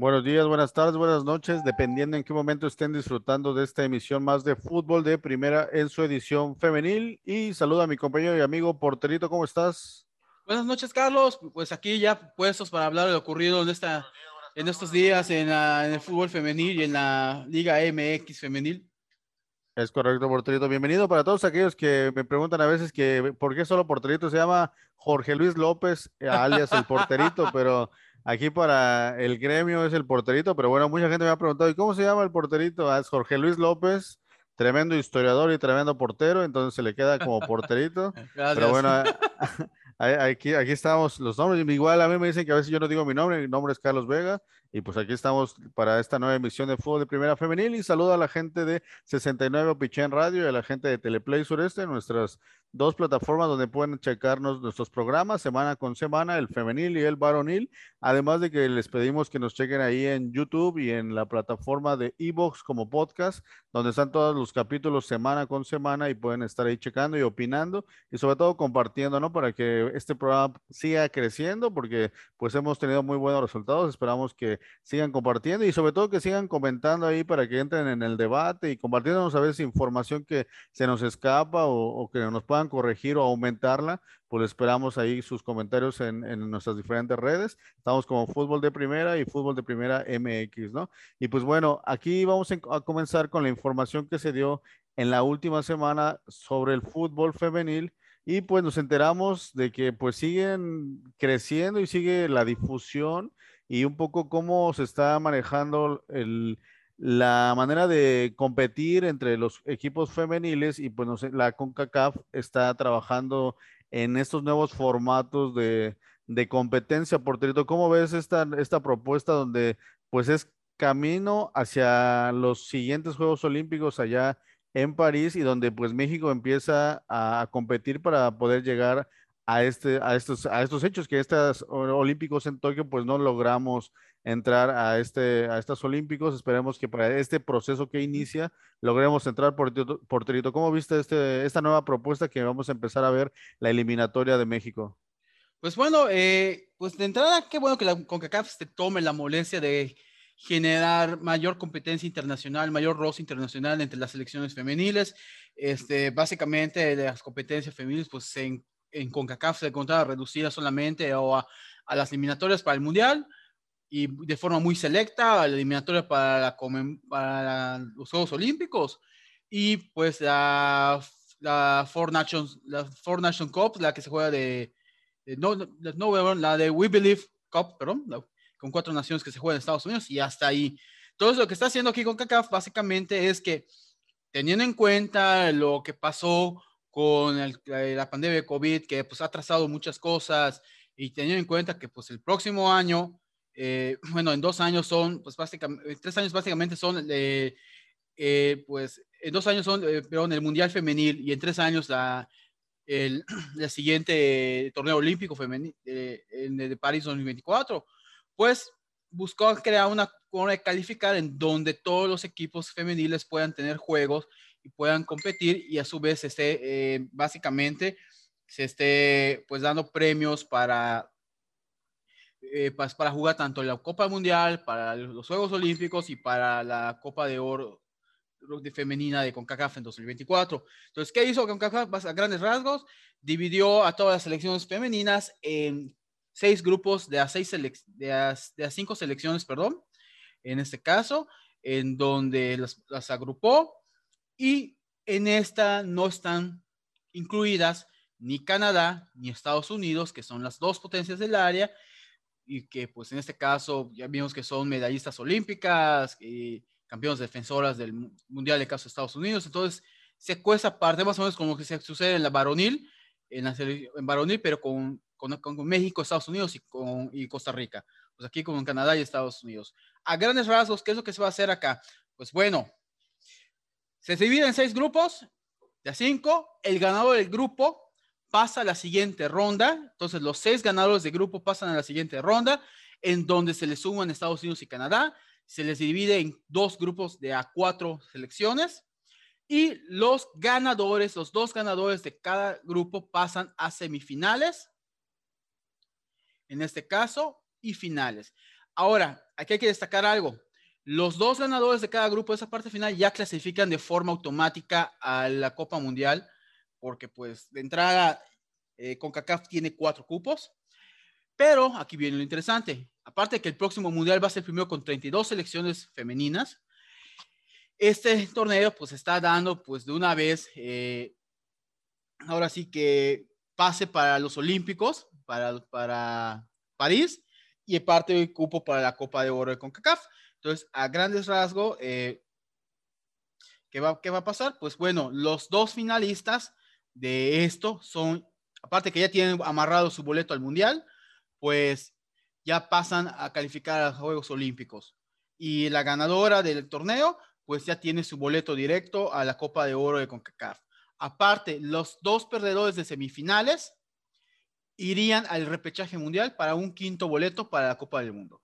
Buenos días, buenas tardes, buenas noches, dependiendo en qué momento estén disfrutando de esta emisión más de fútbol de primera en su edición femenil. Y saluda a mi compañero y amigo Porterito, ¿cómo estás? Buenas noches, Carlos. Pues aquí ya puestos para hablar de lo ocurrido en, esta, en estos días en, en el fútbol femenil y en la Liga MX femenil. Es correcto, Porterito. Bienvenido para todos aquellos que me preguntan a veces que por qué solo Porterito se llama Jorge Luis López, alias el Porterito, pero Aquí para el gremio es el porterito, pero bueno, mucha gente me ha preguntado, ¿y cómo se llama el porterito? Ah, es Jorge Luis López, tremendo historiador y tremendo portero, entonces se le queda como porterito. Pero bueno, aquí, aquí estamos los nombres. Igual a mí me dicen que a veces yo no digo mi nombre, mi nombre es Carlos Vega, y pues aquí estamos para esta nueva emisión de Fútbol de Primera Femenil. Y saludo a la gente de 69 Pichén Radio y a la gente de Teleplay Sureste, nuestras dos plataformas donde pueden checarnos nuestros programas semana con semana, el femenil y el varonil. Además de que les pedimos que nos chequen ahí en YouTube y en la plataforma de Evox como podcast, donde están todos los capítulos semana con semana y pueden estar ahí checando y opinando y sobre todo compartiendo, ¿no? Para que este programa siga creciendo, porque pues hemos tenido muy buenos resultados. Esperamos que sigan compartiendo y sobre todo que sigan comentando ahí para que entren en el debate y compartiéndonos a veces información que se nos escapa o, que nos pueda corregir o aumentarla, pues esperamos ahí sus comentarios en, nuestras diferentes redes. Estamos como Fútbol de Primera y Fútbol de Primera MX, ¿no? Y pues bueno, aquí vamos a comenzar con la información que se dio en la última semana sobre el fútbol femenil y pues nos enteramos de que pues siguen creciendo y sigue la difusión y un poco cómo se está manejando el, la manera de competir entre los equipos femeniles y pues no sé, la CONCACAF está trabajando en estos nuevos formatos de, de competencia. Porterito, ¿cómo ves esta, esta propuesta donde pues es camino hacia los siguientes Juegos Olímpicos allá en París y donde pues México empieza a, competir para poder llegar a, este, a, estos, a estos hechos que estos Olímpicos en Tokio pues no logramos entrar a, este, a estos Olímpicos. Esperemos que para este proceso que inicia logremos entrar por Porterito. ¿Cómo viste este, esta nueva propuesta que vamos a empezar a ver la eliminatoria de México? Pues bueno, eh, pues de entrada, qué bueno que la CONCACAF se tome la molestia de generar mayor competencia internacional, mayor roce internacional entre las selecciones femeniles. Este, básicamente, las competencias femeniles, pues en, en CONCACAF se encontraba reducidas solamente a, a las eliminatorias para el Mundial y de forma muy selecta, la eliminatoria para, para los Juegos Olímpicos y pues la, la, Four Nations, la Four Nation Cup, la que se juega de, no, no, la de We Believe Cup, perdón, con cuatro naciones que se juegan en Estados Unidos y hasta ahí. Todo lo que está haciendo aquí con CACAF básicamente es que teniendo en cuenta lo que pasó con la pandemia de COVID, que pues ha trazado muchas cosas y teniendo en cuenta que pues el próximo año eh, bueno, en dos años son, pues básicamente, tres años básicamente son, eh, eh, pues en dos años son, perdón, el Mundial Femenil y en tres años la, el, siguiente torneo olímpico femenil de París 2024, pues buscó crear una de calificar en donde todos los equipos femeniles puedan tener juegos y puedan competir y a su vez esté básicamente se esté pues dando premios para eh, para, jugar tanto la Copa Mundial, para los Juegos Olímpicos y para la Copa de Oro de femenina de CONCACAF en 2024. Entonces, ¿qué hizo CONCACAF a grandes rasgos? Dividió a todas las selecciones femeninas en seis grupos de a, seis de a, cinco selecciones, perdón, en este caso, en donde las, las agrupó y en esta no están incluidas ni Canadá ni Estados Unidos, que son las dos potencias del área, y que pues en este caso ya vimos que son medallistas olímpicas y campeones defensoras del Mundial de caso de Estados Unidos. Entonces, se cuesta parte más o menos como que se sucede en la varonil, en, la, en varonil, pero con, con, con, México, Estados Unidos y, con, y Costa Rica. Pues aquí con Canadá y Estados Unidos. A grandes rasgos, ¿qué es lo que se va a hacer acá? Pues bueno, se divide en seis grupos, de cinco. El ganador del grupo pasa a la siguiente ronda. Entonces, los seis ganadores de grupo pasan a la siguiente ronda, en donde se les suman Estados Unidos y Canadá. Se les divide en dos grupos de a cuatro selecciones. Y los ganadores, los dos ganadores de cada grupo pasan a semifinales. En este caso, y finales. Ahora, aquí hay que destacar algo. Los dos ganadores de cada grupo de esa parte final ya clasifican de forma automática a la Copa Mundial, porque pues de entrada eh, CONCACAF tiene cuatro cupos, pero aquí viene lo interesante. Aparte de que el próximo Mundial va a ser primero con 32 selecciones femeninas, este torneo pues está dando pues de una vez, eh, ahora sí que pase para los Olímpicos, para, para París, y parte del cupo para la Copa de Oro de CONCACAF. Entonces, a grandes rasgos, eh, ¿qué, va, ¿qué va a pasar? Pues bueno, los dos finalistas de esto son, aparte que ya tienen amarrado su boleto al Mundial, pues ya pasan a calificar a Juegos Olímpicos. Y la ganadora del torneo, pues ya tiene su boleto directo a la Copa de Oro de CONCACAF. Aparte, los dos perdedores de semifinales irían al repechaje mundial para un quinto boleto para la Copa del Mundo.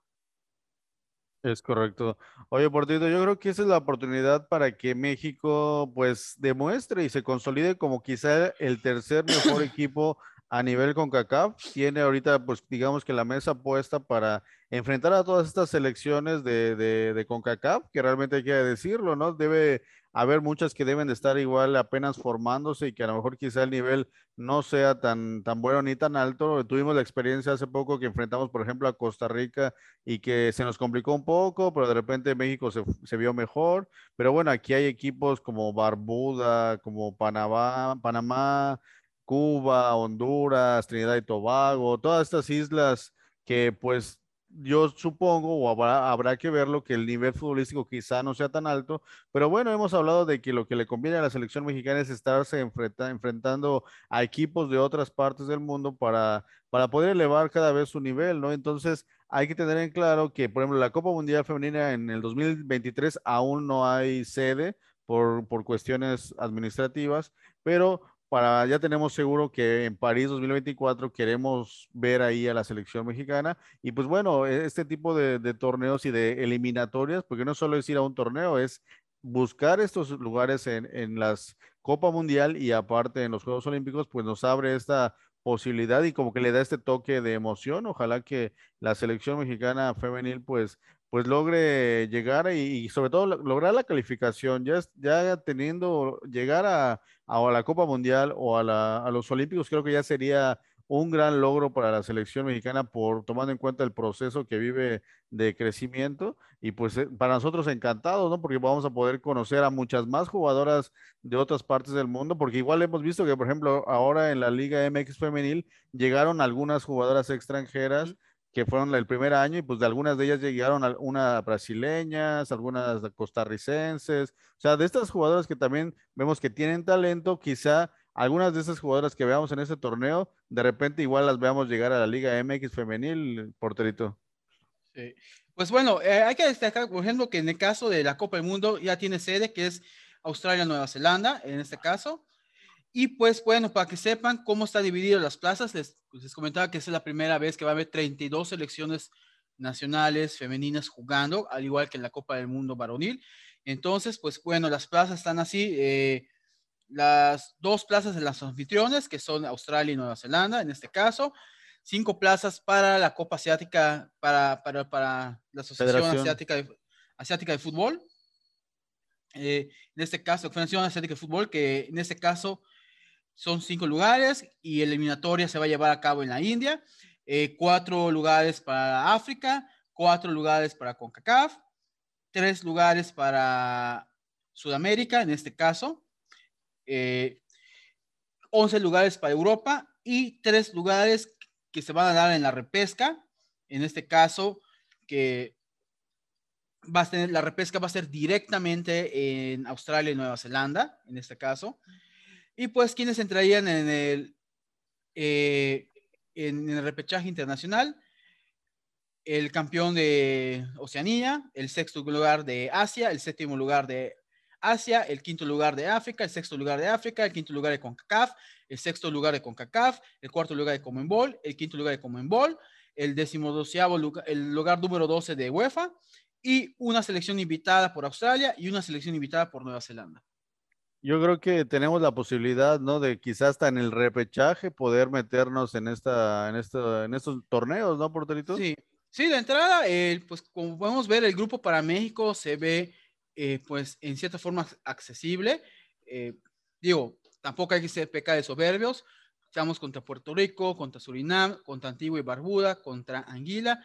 Es correcto. Oye, Portito, yo creo que esa es la oportunidad para que México pues demuestre y se consolide como quizá el tercer mejor equipo a nivel CONCACAF. Tiene ahorita pues digamos que la mesa puesta para enfrentar a todas estas selecciones de, de, de CONCACAF, que realmente hay que decirlo, ¿no? Debe haber muchas que deben de estar igual apenas formándose y que a lo mejor quizá el nivel no sea tan, tan bueno ni tan alto. Tuvimos la experiencia hace poco que enfrentamos, por ejemplo, a Costa Rica y que se nos complicó un poco, pero de repente México se, se vio mejor. Pero bueno, aquí hay equipos como Barbuda, como Panamá, Panamá, Cuba, Honduras, Trinidad y Tobago, todas estas islas que pues yo supongo, o habrá, habrá, que verlo, que el nivel futbolístico quizá no sea tan alto, pero bueno, hemos hablado de que lo que le conviene a la selección mexicana es estarse enfrenta, enfrentando a equipos de otras partes del mundo para, para poder elevar cada vez su nivel, ¿no? Entonces, hay que tener en claro que, por ejemplo, la Copa Mundial Femenina en el 2023 aún no hay sede por, por cuestiones administrativas, pero para ya tenemos seguro que en París 2024 queremos ver ahí a la selección mexicana y pues bueno, e, este tipo de, de, torneos y de eliminatorias, porque no solo es ir a un torneo, es buscar estos lugares en, en las Copa Mundial y aparte en los Juegos Olímpicos, pues nos abre esta posibilidad y como que le da este toque de emoción. Ojalá que la selección mexicana femenil pues pues logre llegar y, sobre todo lograr la calificación, ya, ya teniendo, llegar a, la Copa Mundial o a, la, a, los Olímpicos, creo que ya sería un gran logro para la selección mexicana por tomando en cuenta el proceso que vive de crecimiento y pues eh, para nosotros encantados, ¿no? Porque vamos a poder conocer a muchas más jugadoras de otras partes del mundo, porque igual hemos visto que, por ejemplo, ahora en la Liga MX femenil llegaron algunas jugadoras extranjeras que fueron el primer año y pues de algunas de ellas llegaron unas brasileñas, algunas costarricenses, o sea, de estas jugadoras que también vemos que tienen talento, quizá algunas de esas jugadoras que veamos en ese torneo, de repente igual las veamos llegar a la Liga MX femenil, porterito. Sí. Pues bueno, eh, hay que destacar, por ejemplo, que en el caso de la Copa del Mundo ya tiene sede, que es Australia-Nueva Zelanda, en este caso. Y pues bueno, para que sepan cómo está dividido las plazas, les, pues, les comentaba que es la primera vez que va a haber 32 selecciones nacionales femeninas jugando, al igual que en la Copa del Mundo varonil. Entonces, pues bueno, las plazas están así. Eh, las dos plazas de las anfitriones, que son Australia y Nueva Zelanda, en este caso. Cinco plazas para la Copa Asiática, para, para, para la Asociación Asiática de, Asiática de Fútbol. Eh, en este caso, Federación Asiática de Fútbol, que en este caso son cinco lugares y eliminatoria se va a llevar a cabo en la India. Eh, cuatro lugares para África, cuatro lugares para CONCACAF, tres lugares para Sudamérica, en este caso, eh, 11 lugares para Europa y tres lugares que se van a dar en la repesca, en este caso, que va a tener, la repesca va a ser directamente en Australia y Nueva Zelanda, en este caso. Y pues quienes entrarían en el, eh, en el repechaje internacional, el campeón de Oceanía, el sexto lugar de Asia, el séptimo lugar de Asia, el quinto lugar de África, el sexto lugar de África, el quinto lugar de CONCACAF, el sexto lugar de CONCACAF, el cuarto lugar de Comenbol, el quinto lugar de Comenbol, el decimodoceavo lugar, el lugar número 12 de UEFA y una selección invitada por Australia y una selección invitada por Nueva Zelanda yo creo que tenemos la posibilidad, ¿no? De quizás hasta en el repechaje poder meternos en esta, en esta, en estos torneos, ¿no, Porterito? Sí, Sí, de entrada, pues como podemos ver, el grupo para México se ve, eh, pues, en cierta forma accesible. Eh, digo, tampoco hay que ser peca de soberbios. Estamos contra Puerto Rico, contra Surinam, contra Antigua y Barbuda, contra Anguila.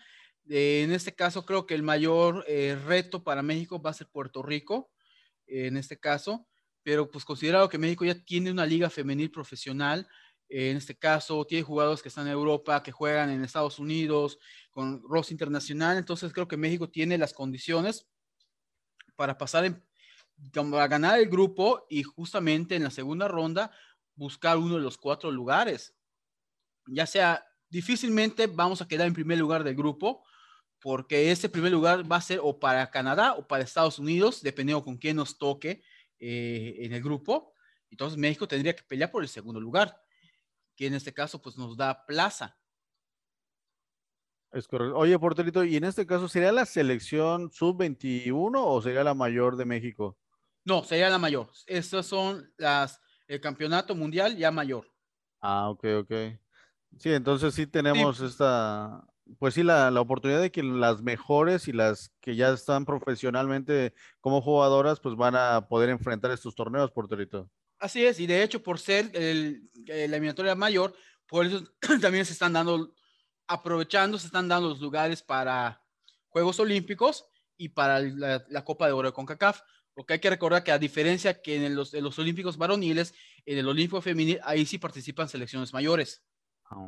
en este caso, creo que el mayor reto para México va a ser Puerto Rico, en este caso pero pues considerado que México ya tiene una liga femenil profesional, en este caso tiene jugadores que están en Europa, que juegan en Estados Unidos, con Ross Internacional, entonces creo que México tiene las condiciones para pasar a ganar el grupo y justamente en la segunda ronda buscar uno de los cuatro lugares. Ya sea, difícilmente vamos a quedar en primer lugar del grupo, porque ese primer lugar va a ser o para Canadá o para Estados Unidos, dependiendo con quién nos toque eh, en el grupo. Entonces México tendría que pelear por el segundo lugar, que en este caso pues nos da plaza. Es correcto. Oye, porterito, ¿y en este caso sería la selección sub-21 o sería la mayor de México? No, sería la mayor. Estas son las, el campeonato mundial ya mayor. Ah, ok, ok. Sí, entonces sí tenemos esta, pues sí, la, oportunidad de que las mejores y las que ya están profesionalmente como jugadoras, pues van a poder enfrentar estos torneos, Porterito. Así es, y de hecho, por ser el, la eliminatoria mayor, por eso también se están dando, aprovechando, se están dando los lugares para Juegos Olímpicos y para la, Copa de Oro de CONCACAF. Porque hay que recordar que a diferencia que en los, en los Olímpicos varoniles, en el Olímpico femenil, ahí sí participan selecciones mayores. Ah,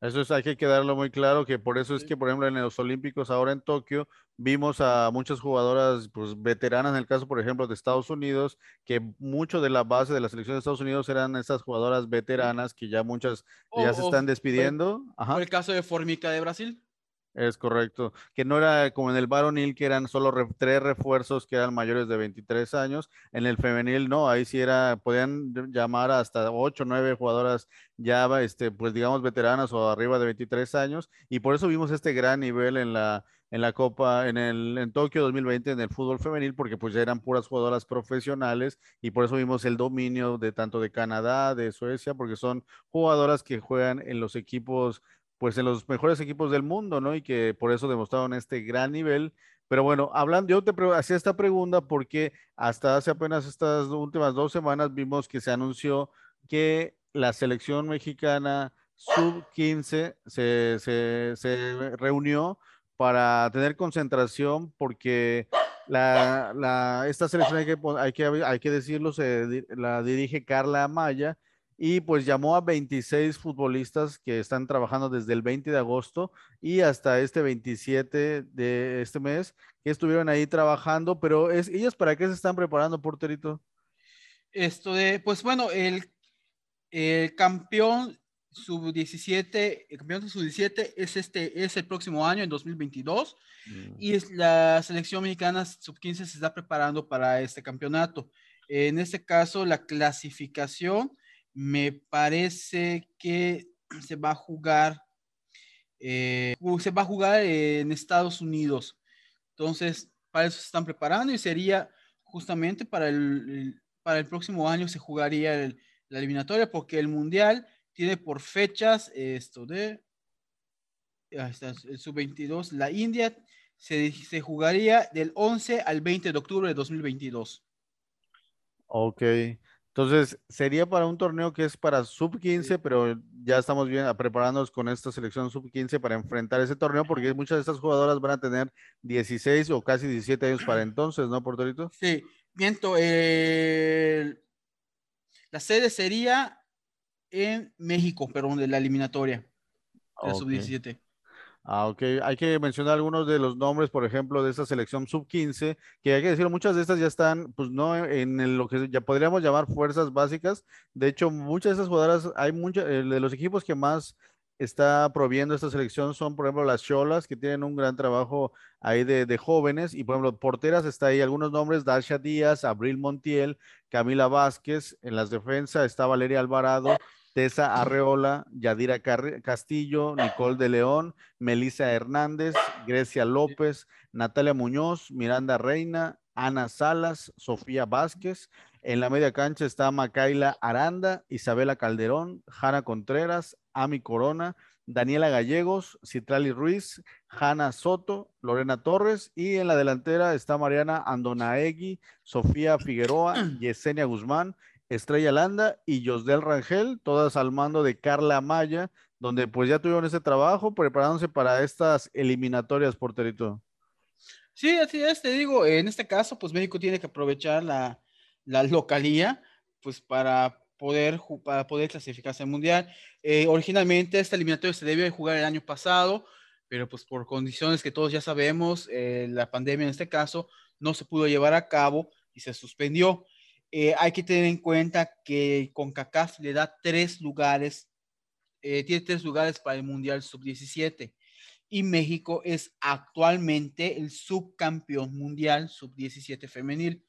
eso es, hay que quedarlo muy claro, que por eso es que, por ejemplo, en los Olímpicos ahora en Tokio, vimos a muchas jugadoras pues, veteranas, en el caso, por ejemplo, de Estados Unidos, que mucho de la base de la selección de Estados Unidos eran estas jugadoras veteranas que ya muchas ya se están despidiendo. Ajá. el caso de Formica de Brasil. Es correcto, que no era como en el varonil, que eran solo tres refuerzos que eran mayores de 23 años. En el femenil, no, ahí sí era, podían llamar hasta 8, 9 jugadoras ya, este, pues digamos, veteranas o arriba de 23 años. Y por eso vimos este gran nivel en la, en la Copa, en el en Tokio 2020 en el fútbol femenil, porque pues ya eran puras jugadoras profesionales y por eso vimos el dominio de tanto de Canadá, de Suecia, porque son jugadoras que juegan en los equipos pues en los mejores equipos del mundo, ¿no? Y que por eso demostraron este gran nivel. Pero bueno, hablando, yo te hacía esta pregunta porque hasta hace apenas estas últimas dos semanas vimos que se anunció que la selección mexicana sub-15 se, reunió para tener concentración porque la, esta selección, hay que, hay que, hay que decirlo, se, la dirige Carla Amaya y pues llamó a 26 futbolistas que están trabajando desde el 20 de agosto y hasta este 27 de este mes que estuvieron ahí trabajando, pero es, ellas para qué se están preparando, porterito? Esto de, pues bueno, el, el campeón sub-17, el campeón sub-17 es este, es el próximo año, en 2022, mm. y es, la selección mexicana sub-15 se está preparando para este campeonato. En este caso, la clasificación me parece que se va a jugar, eh, se va a jugar en Estados Unidos. Entonces, para eso se están preparando y sería justamente para el, para el próximo año se jugaría la eliminatoria porque el Mundial tiene por fechas esto de el sub-22, la India se, se jugaría del 11 al 20 de octubre de 2022. Ok. Entonces, sería para un torneo que es para sub 15, pero ya estamos bien preparándonos con esta selección sub 15 para enfrentar ese torneo, porque muchas de estas jugadoras van a tener 16 o casi 17 años para entonces, ¿no, Portorito? Sí, viento. la sede sería en México, pero de la eliminatoria de sub 17. Ah, ok. Hay que mencionar algunos de los nombres, por ejemplo, de esta selección sub-15, que hay que decir, muchas de estas ya están, pues no en lo que ya podríamos llamar fuerzas básicas. De hecho, muchas de estas jugadoras, hay muchas, eh, de los equipos que más está proviendo esta selección son, por ejemplo, las Cholas, que tienen un gran trabajo ahí de, de, jóvenes. Y, por ejemplo, porteras está ahí algunos nombres, Dasha Díaz, Abril Montiel, Camila Vázquez. En las defensas está Valeria Alvarado, Tessa Arreola, Yadira Castillo, Nicole de León, Melissa Hernández, Grecia López, Natalia Muñoz, Miranda Reina, Ana Salas, Sofía Vázquez. En la media cancha está Macaila Aranda, Isabela Calderón, Jana Contreras, Ami Corona, Daniela Gallegos, Citrali Ruiz, Hanna Soto, Lorena Torres y en la delantera está Mariana Andonaegui, Sofía Figueroa, Yesenia Guzmán, Estrella Landa y Josdel Rangel, todas al mando de Carla Maya, donde pues ya tuvieron ese trabajo preparándose para estas eliminatorias, porterito. Sí, así es, te digo, en este caso, pues México tiene que aprovechar la, la localía, pues para poder, para poder clasificarse al Mundial. Eh, originalmente esta eliminatoria se debió de jugar el año pasado, pero pues por condiciones que todos ya sabemos, eh, la pandemia en este caso no se pudo llevar a cabo y se suspendió. Eh, hay que tener en cuenta que CONCACAF le da tres lugares, tiene tres lugares para el Mundial Sub-17 y México es actualmente el subcampeón mundial Sub-17 femenil.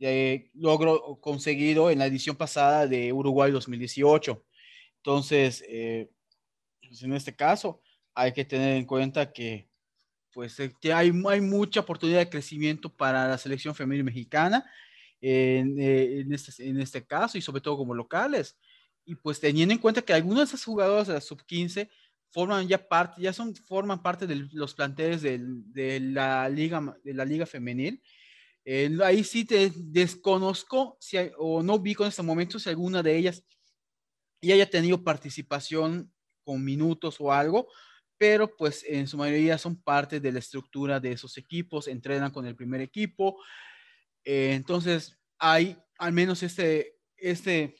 Eh, logro conseguido en la edición pasada de Uruguay 2018. Entonces, eh, pues en este caso, hay que tener en cuenta que pues eh, hay, hay mucha oportunidad de crecimiento para la selección femenil mexicana en, en, este, en este caso y sobre todo como locales. Y pues teniendo en cuenta que algunas de esas jugadoras de la sub-15 forman ya parte, ya son, forman parte de los planteles de, de, la liga, de la liga femenil eh, ahí sí te desconozco si o no vi con este momento si alguna de ellas ya haya tenido participación con minutos o algo, pero pues en su mayoría son parte de la estructura de esos equipos, entrenan con el primer equipo. Eh, entonces hay al menos este, este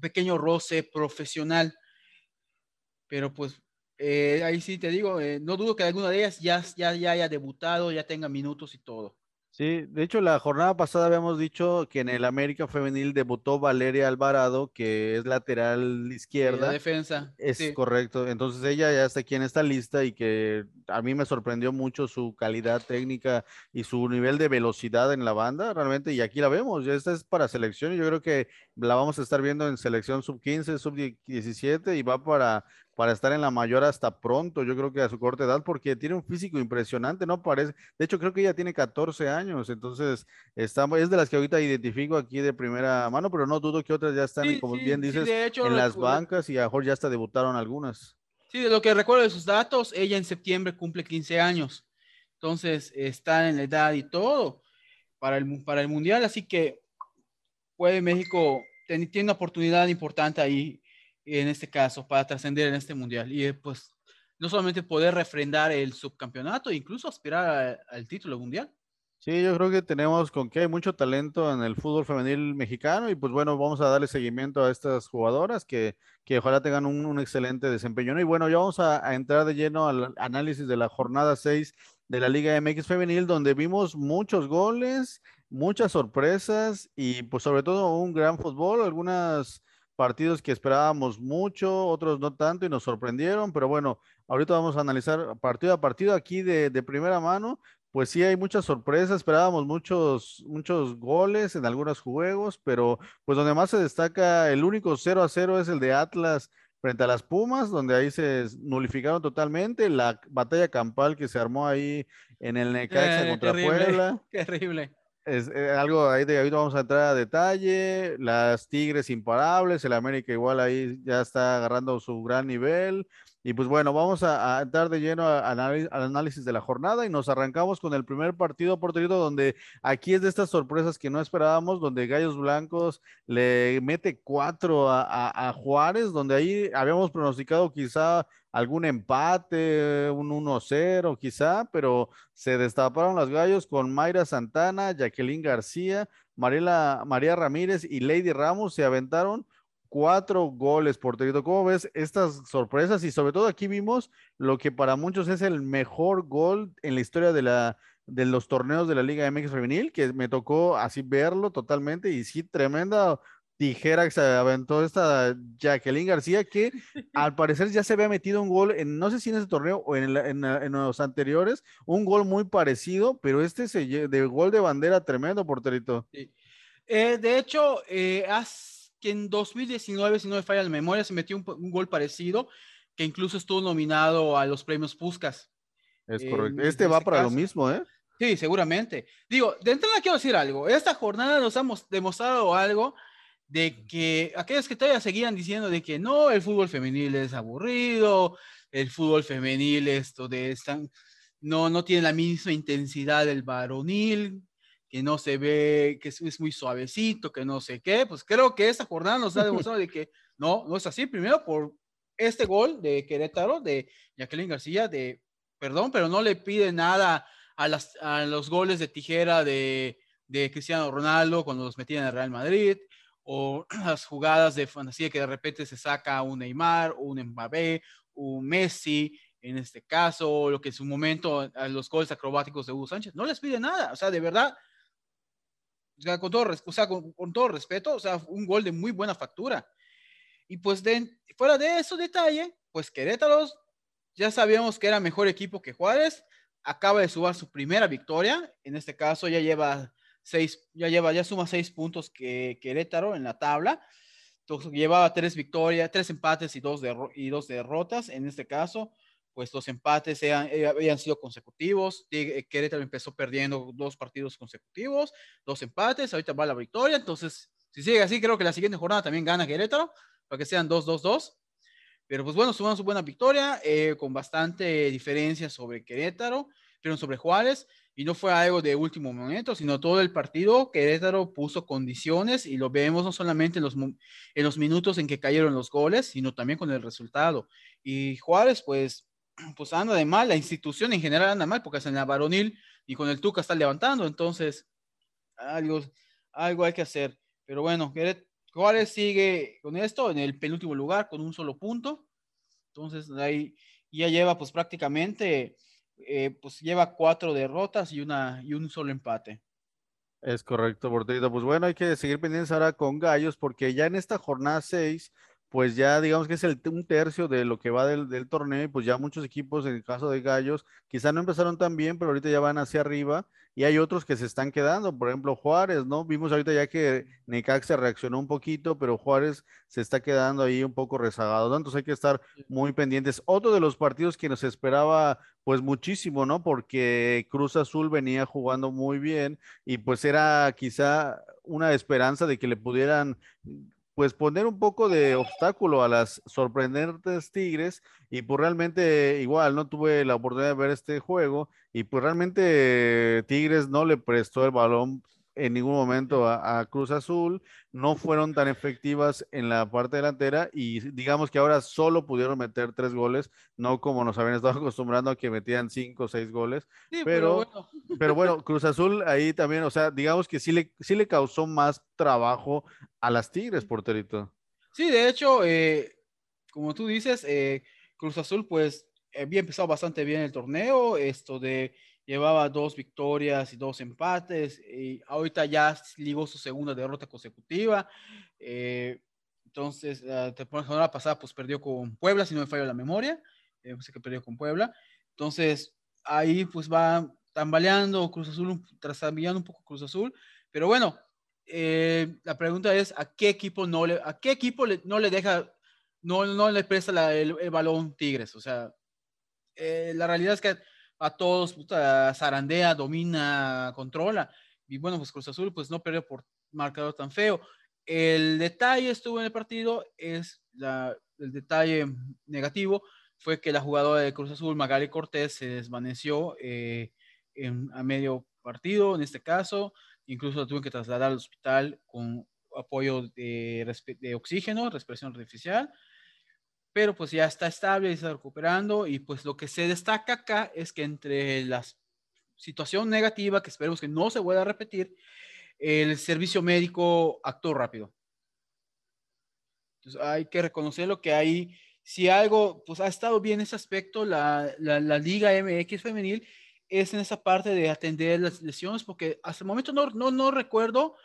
pequeño roce profesional, pero pues eh, ahí sí te digo, no dudo que alguna de ellas ya, ya, ya haya debutado, ya tenga minutos y todo. Sí, de hecho la jornada pasada habíamos dicho que en el América Femenil debutó Valeria Alvarado, que es lateral izquierda. La defensa. Es correcto. Entonces ella ya está aquí en esta lista y que a mí me sorprendió mucho su calidad técnica y su nivel de velocidad en la banda, realmente. Y aquí la vemos, ya esta es para selección y yo creo que la vamos a estar viendo en selección sub 15, sub 17 y va para para estar en la mayor hasta pronto, yo creo que a su corta edad, porque tiene un físico impresionante, ¿no? Parece, de hecho, creo que ella tiene 14 años, entonces está, es de las que ahorita identifico aquí de primera mano, pero no dudo que otras ya están, como bien dices, en las bancas y a mejor ya hasta debutaron algunas. Sí, de lo que recuerdo de sus datos, ella en septiembre cumple 15 años, entonces está en la edad y todo para el, para el Mundial, así que puede México, tiene una oportunidad importante ahí en este caso, para trascender en este mundial. Y eh, pues no solamente poder refrendar el subcampeonato, incluso aspirar al título mundial. Sí, yo creo que tenemos con que hay mucho talento en el fútbol femenil mexicano y pues bueno, vamos a darle seguimiento a estas jugadoras que, que ojalá tengan un, excelente desempeño. Y bueno, ya vamos a, a, entrar de lleno al análisis de la jornada 6 de la Liga MX femenil, donde vimos muchos goles, muchas sorpresas y pues sobre todo un gran fútbol, algunas partidos que esperábamos mucho, otros no tanto y nos sorprendieron, pero bueno, ahorita vamos a analizar partido a partido aquí de, primera mano. Pues sí, hay muchas sorpresas, esperábamos muchos, muchos goles en algunos juegos, pero pues donde más se destaca, el único 0 a 0 es el de Atlas frente a las Pumas, donde ahí se nulificaron totalmente la batalla campal que se armó ahí en el Necaxa eh, contra Puebla. Terrible es eh, algo ahí de ahorita vamos a entrar a detalle. Las Tigres imparables, el América igual ahí ya está agarrando su gran nivel. Y pues bueno, vamos a, entrar de lleno al análisis de la jornada y nos arrancamos con el primer partido porterito donde aquí es de estas sorpresas que no esperábamos, donde Gallos Blancos le mete cuatro a, a Juárez, donde ahí habíamos pronosticado quizá algún empate, un 1-0 quizá, pero se destaparon los gallos con Mayra Santana, Jacqueline García, Mariela, María Ramírez y Lady Ramos se aventaron cuatro goles por territorio. ¿Cómo ves estas sorpresas? Y sobre todo aquí vimos lo que para muchos es el mejor gol en la historia de la de los torneos de la Liga MX femenil, que me tocó así verlo totalmente y sí, tremenda tijera que se aventó esta Jacqueline García, que al parecer ya se había metido un gol, en, no sé si en ese torneo o en, en, los anteriores, un gol muy parecido, pero este se, de gol de bandera tremendo, porterito. Sí. Eh, de hecho, eh, que en 2019, si no me falla la memoria, se metió un, gol parecido, que incluso estuvo nominado a los premios Puskas. Es correcto. Este va para lo mismo, ¿eh? Sí, seguramente. Digo, de entrada quiero decir algo. Esta jornada nos hemos demostrado algo de que aquellos que todavía seguían diciendo de que no, el fútbol femenil es aburrido, el fútbol femenil esto de están, no, no tiene la misma intensidad del varonil, que no se ve, que es, muy suavecito, que no sé qué, pues creo que esta jornada nos ha demostrado de que no, no es así. Primero por este gol de Querétaro, de Jacqueline García, de, perdón, pero no le pide nada a, las, a los goles de tijera de, de Cristiano Ronaldo cuando los metían en el Real Madrid, o las jugadas de fantasía que de repente se saca un Neymar, un Mbappé, un Messi, en este caso, lo que en su momento a los goles acrobáticos de Hugo Sánchez, no les pide nada, o sea, de verdad, con todo, o sea, con, todo respeto, o sea, un gol de muy buena factura. Y pues de, fuera de eso detalle, pues Querétaro ya sabíamos que era mejor equipo que Juárez, acaba de sumar su primera victoria, en este caso ya lleva seis, ya lleva, ya suma seis puntos que Querétaro en la tabla, entonces llevaba tres victorias, tres empates y dos, y dos derrotas, en este caso, pues los empates eh, habían sido consecutivos. Eh, Querétaro empezó perdiendo dos partidos consecutivos, dos empates, ahorita va la victoria. Entonces, si sigue así, creo que la siguiente jornada también gana Querétaro, para que sean 2-2-2. Pero pues bueno, sumamos su buena victoria, eh, con bastante diferencia sobre Querétaro, pero sobre Juárez. Y no fue algo de último momento, sino todo el partido. Querétaro puso condiciones y lo vemos no solamente en los, en los minutos en que cayeron los goles, sino también con el resultado. Y Juárez, pues, pues anda de mal, la institución en general anda mal, porque es en la varonil y con el Tuca está levantando, entonces algo, algo hay que hacer. Pero bueno, Juárez sigue con esto en el penúltimo lugar con un solo punto. Entonces ahí ya lleva pues prácticamente, eh, pues lleva cuatro derrotas y, una, y un solo empate. Es correcto, Porterito. Pues bueno, hay que seguir pendientes ahora con Gallos porque ya en esta jornada 6 pues ya digamos que es el, un tercio de lo que va del, del, torneo, pues ya muchos equipos, en el caso de Gallos, quizá no empezaron tan bien, pero ahorita ya van hacia arriba y hay otros que se están quedando, por ejemplo Juárez, ¿no? Vimos ahorita ya que se reaccionó un poquito, pero Juárez se está quedando ahí un poco rezagado, ¿no? Entonces hay que estar muy pendientes. Otro de los partidos que nos esperaba pues muchísimo, ¿no? Porque Cruz Azul venía jugando muy bien y pues era quizá una esperanza de que le pudieran pues poner un poco de obstáculo a las sorprendentes Tigres y pues realmente igual no tuve la oportunidad de ver este juego y pues realmente Tigres no le prestó el balón en ningún momento a, Cruz Azul, no fueron tan efectivas en la parte delantera y digamos que ahora solo pudieron meter tres goles, no como nos habían estado acostumbrando a que metían cinco o seis goles, pero, pero bueno. Cruz Azul ahí también, o sea, digamos que sí le, sí le causó más trabajo a las Tigres, porterito. Sí, de hecho, eh, como tú dices, eh, Cruz Azul pues había empezado bastante bien el torneo, esto de llevaba dos victorias y dos empates, y ahorita ya ligó su segunda derrota consecutiva. Eh, entonces, la temporada pasada pues perdió con Puebla, si no me falla la memoria, eh, sé que perdió con Puebla. Entonces, ahí pues va tambaleando Cruz Azul, trastabillando un poco Cruz Azul, pero bueno, eh, la pregunta es, ¿a qué equipo no le, a qué equipo no le deja, no, no le presta el, el, balón Tigres? O sea, la realidad es que a todos, zarandea, domina, controla. Y bueno, pues Cruz Azul pues no perdió por marcador tan feo. El detalle estuvo en el partido, es el detalle negativo, fue que la jugadora de Cruz Azul, Magali Cortés, se desvaneció eh, a medio partido, en este caso, incluso la tuve que trasladar al hospital con apoyo de oxígeno, respiración artificial pero pues ya está estable y está recuperando y pues lo que se destaca acá es que entre la situación negativa, que esperemos que no se vuelva a repetir, el servicio médico actuó rápido. Entonces hay que reconocerlo que hay, si algo, pues ha estado bien ese aspecto, la, la, la Liga MX femenil es en esa parte de atender las lesiones, porque hasta el momento no, no, no recuerdo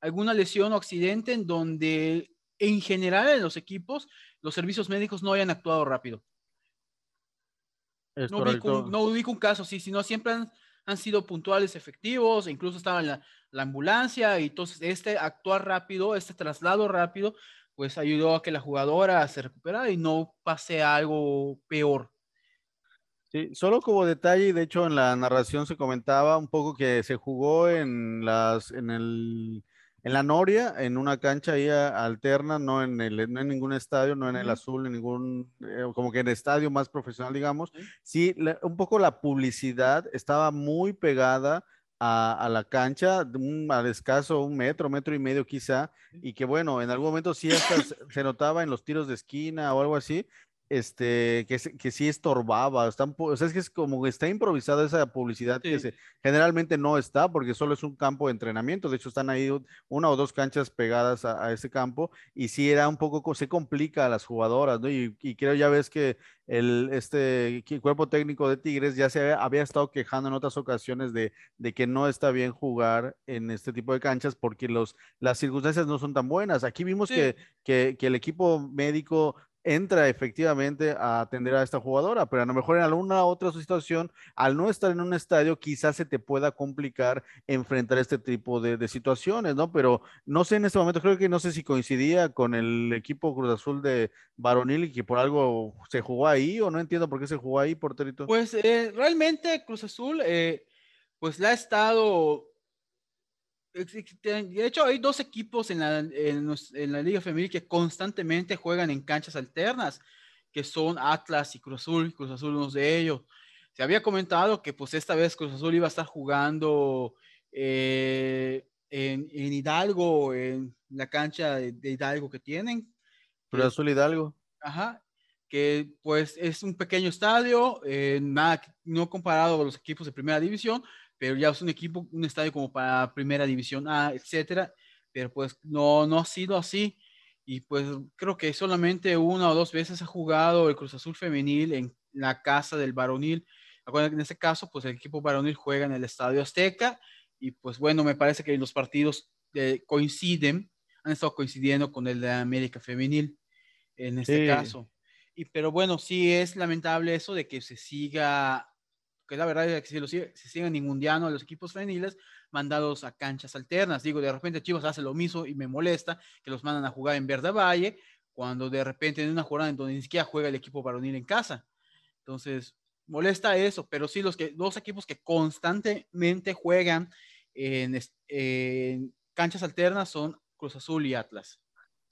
alguna lesión o accidente en donde en general en los equipos los servicios médicos no hayan actuado rápido. no, ubico, no, ubico, un caso así, sino siempre han, han sido puntuales, efectivos, e incluso estaba en la, la, ambulancia, y entonces este actuar rápido, este traslado rápido, pues ayudó a que la jugadora se recuperara y no pase algo peor. Sí, solo como detalle, de hecho en la narración se comentaba un poco que se jugó en las, en el en la Noria, en una cancha ahí alterna, no en, el, no en ningún estadio, no en el azul, en ningún, eh, como que en estadio más profesional, digamos. Sí, un poco la publicidad estaba muy pegada a, la cancha, un, al escaso un metro, metro y medio quizá, y que bueno, en algún momento sí hasta se notaba en los tiros de esquina o algo así, este, que, que sí estorbaba, están, o sea, es que es como que está improvisada esa publicidad que se, generalmente no está porque solo es un campo de entrenamiento, de hecho están ahí una o dos canchas pegadas a, ese campo y sí era un poco, se complica a las jugadoras, ¿no? Y, creo ya ves que el este cuerpo técnico de Tigres ya se había, estado quejando en otras ocasiones de, de, que no está bien jugar en este tipo de canchas porque los, las circunstancias no son tan buenas. Aquí vimos que, que, que el equipo médico entra efectivamente a atender a esta jugadora, pero a lo mejor en alguna otra situación, al no estar en un estadio, quizás se te pueda complicar enfrentar este tipo de, situaciones, ¿no? Pero no sé en este momento, creo que no sé si coincidía con el equipo Cruz Azul de Varonil y que por algo se jugó ahí o no entiendo por qué se jugó ahí, porterito. Pues eh, realmente Cruz Azul, eh, pues la ha estado de hecho, hay dos equipos en la, en, la Liga Femenil que constantemente juegan en canchas alternas, que son Atlas y Cruz Azul. Cruz Azul uno de ellos. Se había comentado que pues esta vez Cruz Azul iba a estar jugando eh, en, Hidalgo, en la cancha de, Hidalgo que tienen. Cruz Azul Hidalgo. Ajá, que pues es un pequeño estadio, eh, nada, no comparado con los equipos de primera división, pero ya es un equipo, un estadio como para primera división A, etcétera, pero pues no, no ha sido así. Y pues creo que solamente una o dos veces ha jugado el Cruz Azul femenil en la casa del varonil. En este caso, pues el equipo varonil juega en el Estadio Azteca y pues bueno, me parece que los partidos eh, coinciden, han estado coincidiendo con el de América femenil en este caso. Y pero bueno, sí es lamentable eso de que se siga que la verdad es que si, lo sigue, si siguen inmundiando a los equipos femeniles, mandados a canchas alternas. Digo, de repente Chivas hace lo mismo y me molesta que los mandan a jugar en Verde Valle, cuando de repente en una jornada en donde ni siquiera juega el equipo para unir en casa. Entonces, molesta eso, pero sí los que, dos equipos que constantemente juegan en canchas alternas son Cruz Azul y Atlas.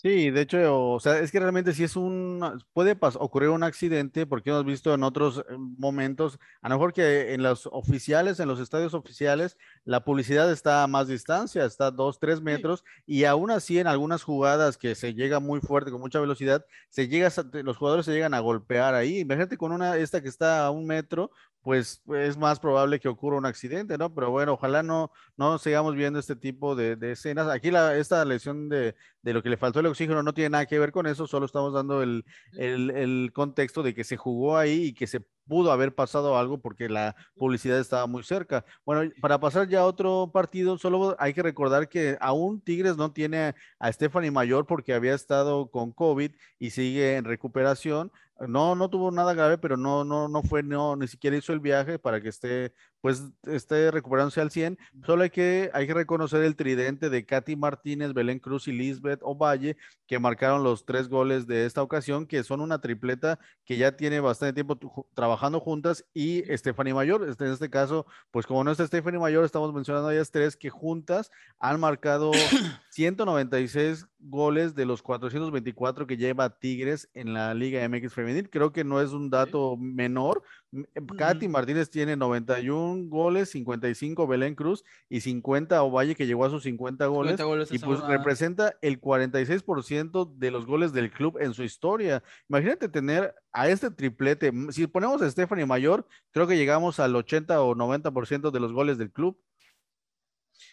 Sí, de hecho, o sea, es que realmente si es un, puede ocurrir un accidente, porque hemos visto en otros eh, momentos, a lo mejor que en los oficiales, en los estadios oficiales, la publicidad está a más distancia, está a dos, tres metros, y aún así en algunas jugadas que se llega muy fuerte, con mucha velocidad, se llega, los jugadores se llegan a golpear ahí. Imagínate con una, esta que está a un metro, pues es más probable que ocurra un accidente, ¿no? Pero bueno, ojalá no, no sigamos viendo este tipo de, escenas. Aquí la, esta lesión de, de, lo que le faltó el oxígeno no tiene nada que ver con eso, solo estamos dando el, contexto de que se jugó ahí y que se pudo haber pasado algo porque la publicidad estaba muy cerca. Bueno, para pasar ya a otro partido, solo hay que recordar que aún Tigres no tiene a Stephanie Mayor porque había estado con COVID y sigue en recuperación. No, no tuvo nada grave, pero no, no, no fue, no, ni siquiera hizo el viaje para que esté, pues, esté recuperándose al 100. Solo hay que, hay que reconocer el tridente de Katy Martínez, Belén Cruz y Lisbeth Ovalle, que marcaron los tres goles de esta ocasión, que son una tripleta que ya tiene bastante tiempo trabajando juntas, y Stephanie Mayor, este, en este caso, pues como no está Stephanie Mayor, estamos mencionando a ellas tres que juntas han marcado 196 goles de los 424 que lleva Tigres en la Liga MX femenil. Creo que no es un dato menor. Katy Martínez tiene 91 goles, 55 Belén Cruz y 50 Ovalle que llegó a sus 50 goles, y pues representa el 46% de los goles del club en su historia. Imagínate tener a este triplete. Si ponemos a Stephanie Mayor, creo que llegamos al 80 o 90% de los goles del club.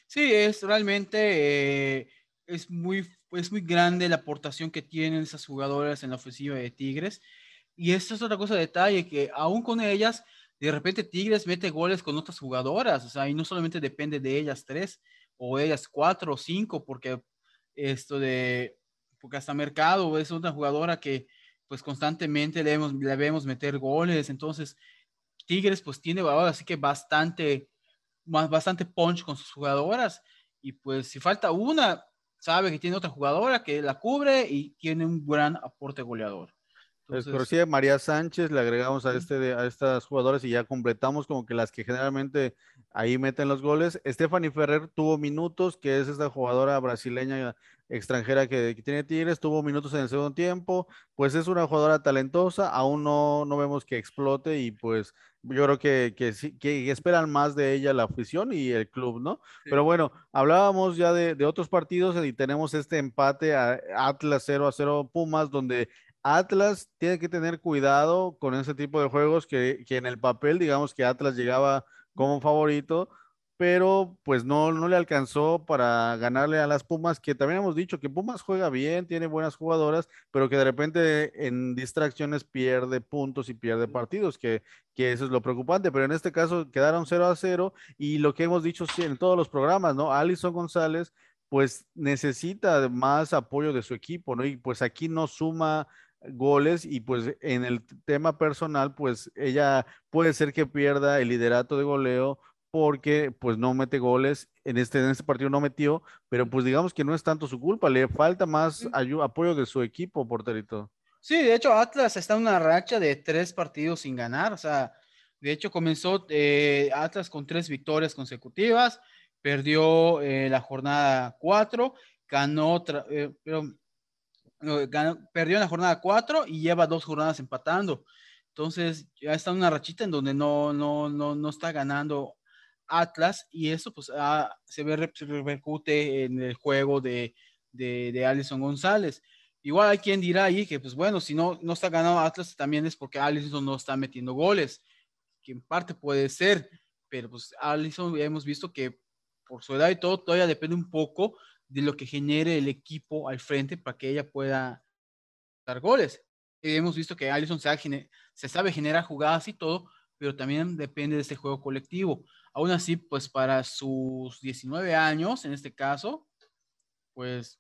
Sí, es realmente eh, es muy es muy grande la aportación que tienen esas jugadoras en la ofensiva de Tigres. Y esto es otra cosa de detalle, que aún con ellas, de repente Tigres mete goles con otras jugadoras, o sea, y no solamente depende de ellas tres, o ellas cuatro o cinco, porque esto de, porque hasta Mercado es una jugadora que pues constantemente le vemos, le vemos meter goles, entonces Tigres pues tiene ahora así que bastante, bastante punch con sus jugadoras, y pues si falta una, sabe que tiene otra jugadora que la cubre y tiene un gran aporte goleador. Entonces, María Sánchez, le agregamos a, este, a estas jugadoras y ya completamos como que las que generalmente ahí meten los goles. Stephanie Ferrer tuvo minutos, que es esta jugadora brasileña extranjera que, tiene Tigres, tuvo minutos en el segundo tiempo, pues es una jugadora talentosa, aún no, no vemos que explote y pues yo creo que, que, que esperan más de ella la afición y el club, ¿no? Pero bueno, hablábamos ya de, de, otros partidos y tenemos este empate a Atlas 0 a 0 Pumas, donde Atlas tiene que tener cuidado con ese tipo de juegos que, que en el papel, digamos que Atlas llegaba como favorito, pero pues no, no le alcanzó para ganarle a las Pumas, que también hemos dicho que Pumas juega bien, tiene buenas jugadoras, pero que de repente en distracciones pierde puntos y pierde partidos, que, que eso es lo preocupante, pero en este caso quedaron 0 a 0 y lo que hemos dicho en todos los programas, ¿no? Alison González pues necesita más apoyo de su equipo, ¿no? Y pues aquí no suma goles y pues en el tema personal, pues ella puede ser que pierda el liderato de goleo porque pues no mete goles, en este, en este partido no metió, pero pues digamos que no es tanto su culpa, le falta más apoyo de su equipo, porterito. Sí, de hecho Atlas está en una racha de tres partidos sin ganar, o sea, de hecho comenzó eh, Atlas con tres victorias consecutivas, perdió eh, la jornada cuatro, ganó, eh, pero, perdió en la jornada cuatro y lleva dos jornadas empatando. Entonces ya está en una rachita en donde no, no, no, no está ganando Atlas y eso pues ah, se, ve, repercute en el juego de, de, Alison González. Igual hay quien dirá ahí que pues bueno, si no, no está ganando Atlas también es porque Alison no está metiendo goles, que en parte puede ser, pero pues Alison hemos visto que por su edad y todo todavía depende un poco de lo que genere el equipo al frente para que ella pueda dar goles. hemos visto que Alison se, se sabe generar jugadas y todo, pero también depende de este juego colectivo. Aún así, pues para sus 19 años, en este caso, pues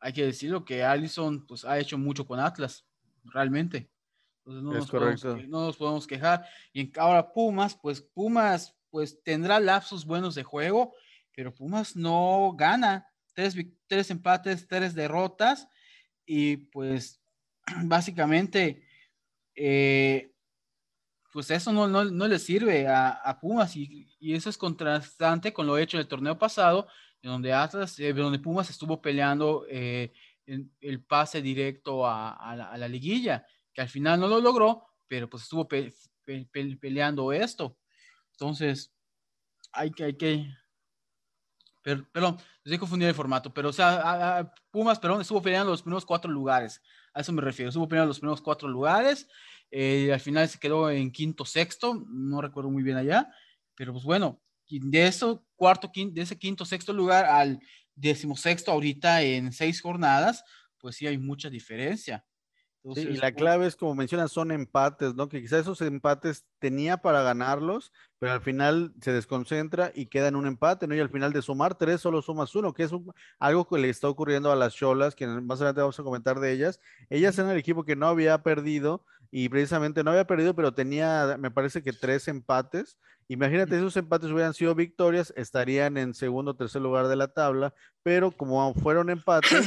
hay que decirlo que Allison pues ha hecho mucho con Atlas, realmente. Entonces no, nos podemos, no nos podemos quejar. Y ahora Pumas, pues Pumas pues tendrá lapsos buenos de juego, pero Pumas no gana. Tres, tres empates, tres derrotas y pues básicamente eh, pues eso no, no, no le sirve a, a Pumas y, y, eso es contrastante con lo hecho en el torneo pasado, en donde Atlas, eh, donde Pumas estuvo peleando eh, el pase directo a, la, liguilla, que al final no lo logró, pero pues estuvo peleando esto. Entonces, hay que, hay que, perdón, estoy confundiendo el formato, pero o sea, Pumas, perdón, estuvo peleando los primeros cuatro lugares, a eso me refiero, estuvo peleando los primeros cuatro lugares, eh, al final se quedó en quinto, sexto, no recuerdo muy bien allá, pero pues bueno, de eso cuarto, quinto, de ese quinto, sexto lugar al decimosexto ahorita en seis jornadas, pues sí hay mucha diferencia y la clave es, como mencionas, son empates, ¿no? Que quizás esos empates tenía para ganarlos, pero al final se desconcentra y queda en un empate, ¿no? Y al final de sumar tres, solo sumas uno, que es algo que le está ocurriendo a las Cholas, que más adelante vamos a comentar de ellas. Ellas eran el equipo que no había perdido y precisamente no había perdido, pero tenía, me parece que tres empates. Imagínate, esos empates hubieran sido victorias, estarían en segundo o tercer lugar de la tabla, pero como fueron empates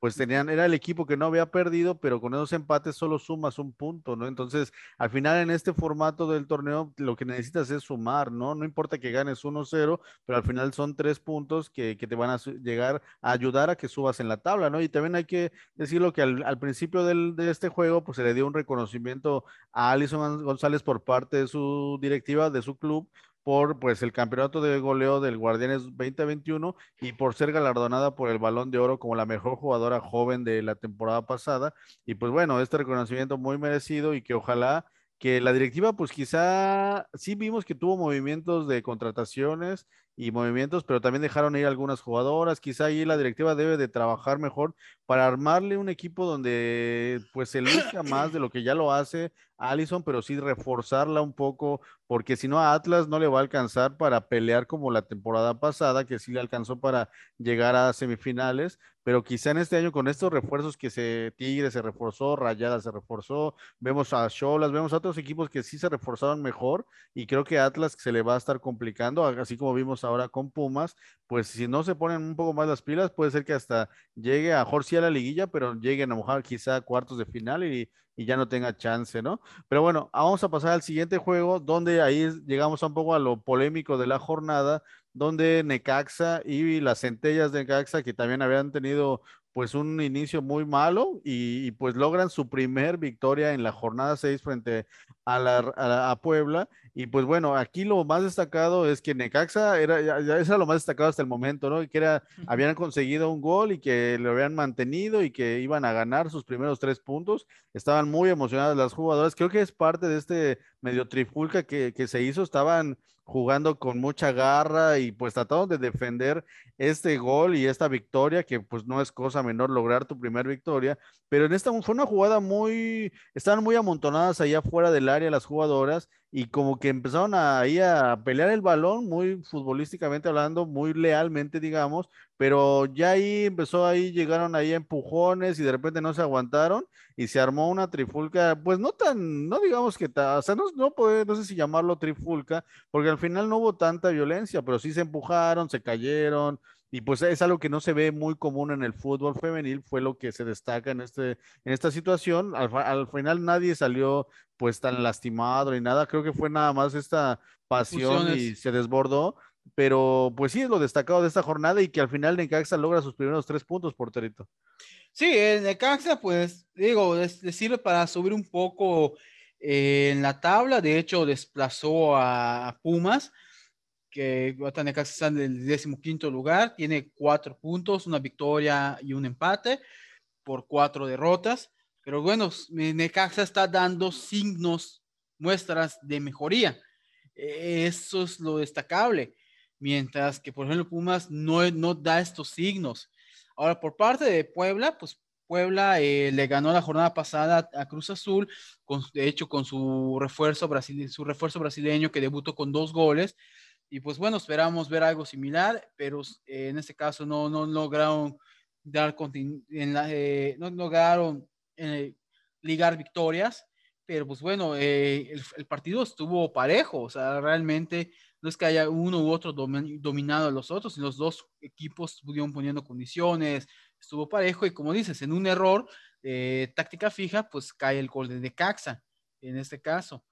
pues tenían, era el equipo que no había perdido, pero con esos empates solo sumas un punto, ¿no? Entonces, al final en este formato del torneo, lo que necesitas es sumar, ¿no? No importa que ganes 1-0, pero al final son tres puntos que, te van a llegar a ayudar a que subas en la tabla, ¿no? Y también hay que decirlo que al, principio de este juego, pues se le dio un reconocimiento a Alison González por parte de su directiva, de su club, por pues el campeonato de goleo del Guardianes 2021 y por ser galardonada por el Balón de Oro como la mejor jugadora joven de la temporada pasada. Y pues bueno, este reconocimiento muy merecido y que ojalá que la directiva pues quizá sí vimos que tuvo movimientos de contrataciones y movimientos, pero también dejaron ir algunas jugadoras. Quizá ahí la directiva debe de trabajar mejor para armarle un equipo donde pues se luzca más de lo que ya lo hace Allison, pero sí reforzarla un poco, porque si no a Atlas no le va a alcanzar para pelear como la temporada pasada, que sí le alcanzó para llegar a semifinales, pero quizá en este año con estos refuerzos que se Tigre se reforzó, Rayada se reforzó, vemos a Cholas, vemos a otros equipos que sí se reforzaron mejor y creo que Atlas se le va a estar complicando, así como vimos ahora con Pumas, pues si no se ponen un poco más las pilas, puede ser que hasta llegue a Jorge a la liguilla, pero lleguen a mojar quizá a cuartos de final y, y ya no tenga chance, ¿no? Pero bueno, vamos a pasar al siguiente juego, donde ahí llegamos un poco a lo polémico de la jornada, donde Necaxa y las centellas de Necaxa, que también habían tenido pues un inicio muy malo y, pues logran su primer victoria en la jornada 6 frente a, la, a, Puebla. Y pues bueno, aquí lo más destacado es que Necaxa era, ya, era lo más destacado hasta el momento, ¿no? Que era, habían conseguido un gol y que lo habían mantenido y que iban a ganar sus primeros tres puntos. Estaban muy emocionadas las jugadoras. Creo que es parte de este medio trifulca que, que se hizo. Estaban jugando con mucha garra y pues tratando de defender este gol y esta victoria, que pues no es cosa menor lograr tu primera victoria, pero en esta fue una jugada muy, estaban muy amontonadas allá fuera del área las jugadoras y como que empezaron ahí a pelear el balón, muy futbolísticamente hablando, muy lealmente, digamos, pero ya ahí empezó ahí, llegaron ahí empujones y de repente no se aguantaron y se armó una trifulca, pues no tan, no digamos que, o sea, no, no, no sé si llamarlo trifulca, porque al final no hubo tanta violencia, pero sí se empujaron, se cayeron, y pues es algo que no se ve muy común en el fútbol femenil, fue lo que se destaca en, este, en esta situación. Al, al final nadie salió pues tan lastimado ni nada, creo que fue nada más esta pasión y se desbordó, pero pues sí es lo destacado de esta jornada y que al final Necaxa logra sus primeros tres puntos, por Terito. Sí, el Necaxa, pues digo, le sirve para subir un poco eh, en la tabla, de hecho desplazó a Pumas, que Necaxa está en el décimo quinto lugar, tiene cuatro puntos, una victoria y un empate por cuatro derrotas, pero bueno, Necaxa está dando signos, muestras de mejoría. Eso es lo destacable mientras que por ejemplo Pumas no, no da estos signos. Ahora, por parte de Puebla, pues Puebla eh, le ganó la jornada pasada a Cruz Azul, con, de hecho con su refuerzo, su refuerzo brasileño que debutó con dos goles. Y pues bueno, esperamos ver algo similar, pero eh, en este caso no, no lograron dar en la, eh, no lograron ligar victorias, pero pues bueno, el, el, partido estuvo parejo, o sea, realmente no es que haya uno u otro dominado a los otros, los dos equipos estuvieron poniendo condiciones, estuvo parejo y como dices, en un error de táctica fija, pues cae el gol de Necaxa en este caso.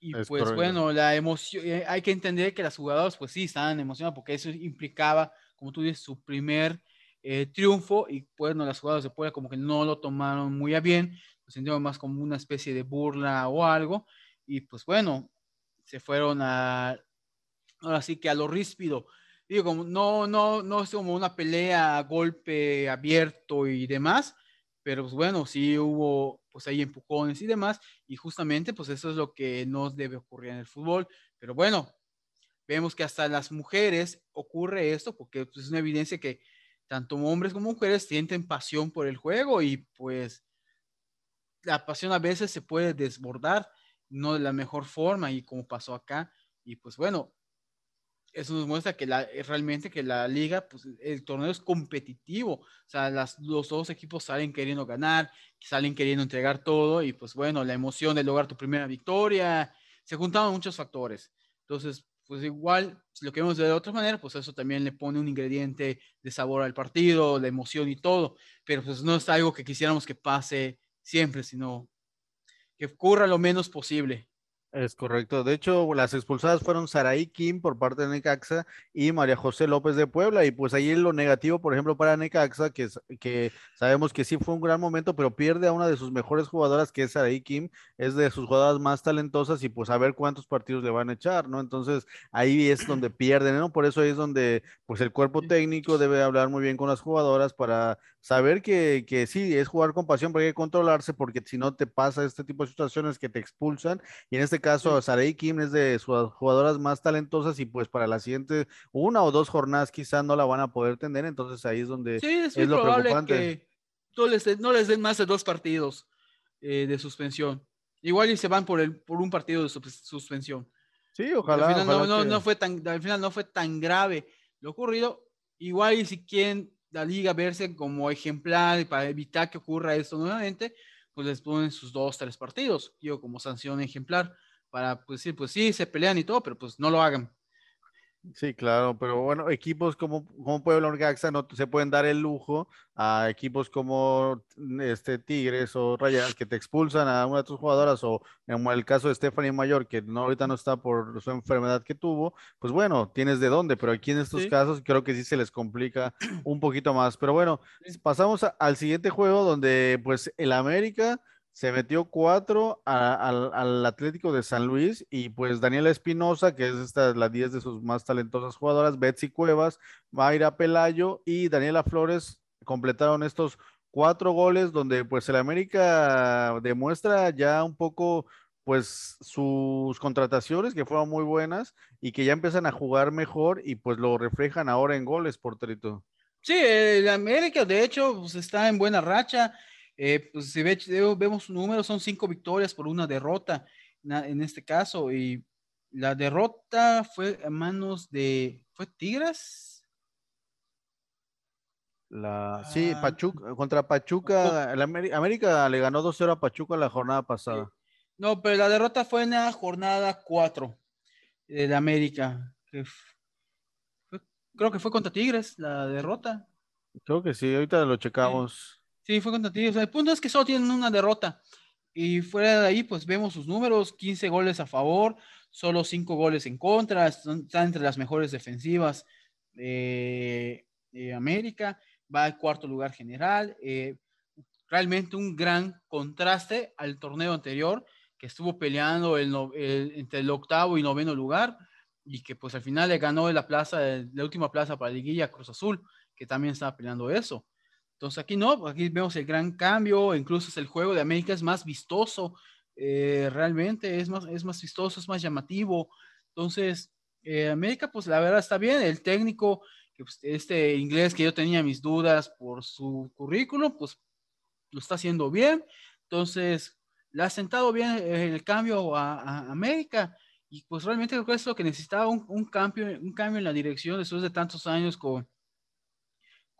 Y pues bueno, la emoción, eh, hay que entender que las jugadoras pues sí estaban emocionadas porque eso implicaba, como tú dices, su primer eh, triunfo y bueno, las jugadoras de Puebla como que no lo tomaron muy a bien, lo sintieron más como una especie de burla o algo y pues bueno, se fueron a, ahora sí que a lo ríspido. Digo, como no, no, no es como una pelea a golpe abierto y demás, pero pues bueno, sí hubo pues ahí empujones y demás, y justamente pues eso es lo que no debe ocurrir en el fútbol. Pero bueno, vemos que hasta las mujeres ocurre esto, porque pues, es una evidencia que tanto hombres como mujeres sienten pasión por el juego y pues la pasión a veces se puede desbordar, no de la mejor forma y como pasó acá. Y pues bueno, eso nos muestra que la, eh, realmente que la liga, pues el torneo es competitivo, o sea, las, los dos equipos salen queriendo ganar, salen queriendo entregar todo y pues bueno, la emoción de lograr tu primera victoria, se juntaban muchos factores. Entonces, pues igual, si lo queremos ver de otra manera, pues eso también le pone un ingrediente de sabor al partido, la emoción y todo, pero pues no es algo que quisiéramos que pase siempre, sino que ocurra lo menos posible. Es correcto. De hecho, las expulsadas fueron Saraí Kim por parte de Necaxa y María José López de Puebla. Y pues ahí lo negativo, por ejemplo, para Necaxa, que, sabemos que sí fue un gran momento, pero pierde a una de sus mejores jugadoras, que es Saraí Kim, es de sus jugadoras más talentosas y pues a ver cuántos partidos le van a echar, ¿no? Entonces ahí es donde pierden, ¿no? Por eso ahí es donde pues el cuerpo técnico debe hablar muy bien con las jugadoras para saber que, que sí, es jugar con pasión, pero hay que controlarse porque si no te pasa este tipo de situaciones que te expulsan y en este caso, Sarei Kim es de sus jugadoras más talentosas y pues para la siguiente una o dos jornadas quizás no la van a poder tener, entonces ahí es donde sí, es, lo preocupante. Que no les, den, no les den más de dos partidos eh, de suspensión. Igual y se van por, el, por un partido de suspensión. Sí, ojalá. Al final, no, no, fue tan, al final no fue tan grave lo ocurrido. Igual y si quieren la liga verse como ejemplar para evitar que ocurra esto nuevamente, pues les ponen sus dos, tres partidos, yo como sanción ejemplar, para pues decir, pues sí, se pelean y todo, pero pues no lo hagan. Sí, claro, pero bueno, equipos como, como Puebla Orgaxa no se pueden dar el lujo a equipos como este Tigres o Rayadas que te expulsan a una de tus jugadoras o en el caso de Stephanie Mayor que no ahorita no está por su enfermedad que tuvo, pues bueno, tienes de dónde, pero aquí en estos casos creo que sí se les complica un poquito más. Pero bueno, pasamos al siguiente juego donde pues el América se metió cuatro al Atlético de San Luis y pues Daniela Espinosa, que es esta, la 10 de sus más talentosas jugadoras, Betsy Cuevas, Mayra Pelayo y Daniela Flores completaron estos cuatro goles donde pues el América demuestra ya un poco pues sus contrataciones que fueron muy buenas y que ya empiezan a jugar mejor y pues lo reflejan ahora en goles, por porterito. Sí, el América de hecho pues, está en buena racha eh, pues si ve, vemos su número, son cinco victorias por una derrota en este caso. Y la derrota fue a manos de. ¿Fue Tigres? La, sí, ah, Pachuca, contra Pachuca, el América, le ganó 2-0 a Pachuca la jornada pasada. No, pero la derrota fue en la jornada 4 de América. creo que fue contra Tigres la derrota. Creo que sí, ahorita lo checamos. Sí, fue contra. El punto es que solo tienen una derrota. Y fuera de ahí, pues vemos sus números, 15 goles a favor, solo 5 goles en contra, están entre las mejores defensivas de, América, va al cuarto lugar general. Eh, realmente un gran contraste al torneo anterior, que estuvo peleando entre el octavo y noveno lugar, y que pues al final le ganó la plaza, la última plaza para la liguilla Cruz Azul, que también estaba peleando eso. Entonces aquí no, aquí vemos el gran cambio, incluso es el juego de América es más vistoso, eh, realmente es más, es más vistoso, es más llamativo. Entonces, eh, América, pues la verdad está bien, el técnico, pues, este inglés que yo tenía mis dudas por su currículum, pues lo está haciendo bien. Entonces, le ha sentado bien el cambio a, América y pues realmente creo que es lo que necesitaba un, un, cambio, un cambio en la dirección después de tantos años con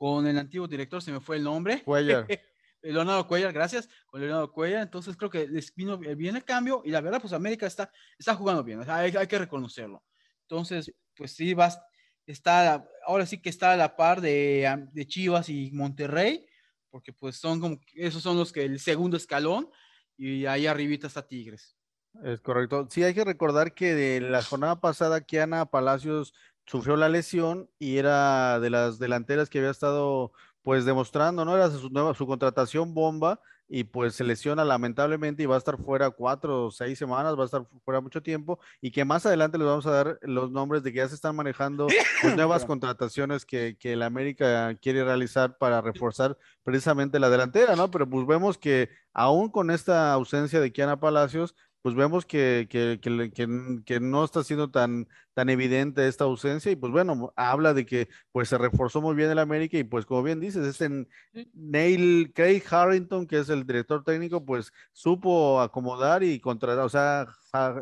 con el antiguo director, se me fue el nombre. Cuellar. Leonardo Cuellar, gracias, con Leonardo Cuellar. Entonces creo que les vino bien el cambio y la verdad, pues América está, está jugando bien, hay, hay que reconocerlo. Entonces, pues sí, vas, está, ahora sí que está a la par de, de Chivas y Monterrey, porque pues son como, esos son los que el segundo escalón y ahí arribita está Tigres. Es correcto. Sí, hay que recordar que de la jornada pasada, Kiana Palacios sufrió la lesión y era de las delanteras que había estado pues demostrando, ¿no? Era su, nueva, su contratación bomba y pues se lesiona lamentablemente y va a estar fuera cuatro o seis semanas, va a estar fuera mucho tiempo y que más adelante les vamos a dar los nombres de que ya se están manejando pues, nuevas contrataciones que, que el América quiere realizar para reforzar precisamente la delantera, ¿no? Pero pues vemos que aún con esta ausencia de Kiana Palacios, pues vemos que, que, que, que, no está siendo tan, tan evidente esta ausencia y pues bueno, habla de que pues se reforzó muy bien el América y pues como bien dices, este Neil Craig Harrington, que es el director técnico, pues supo acomodar y contratar, o sea,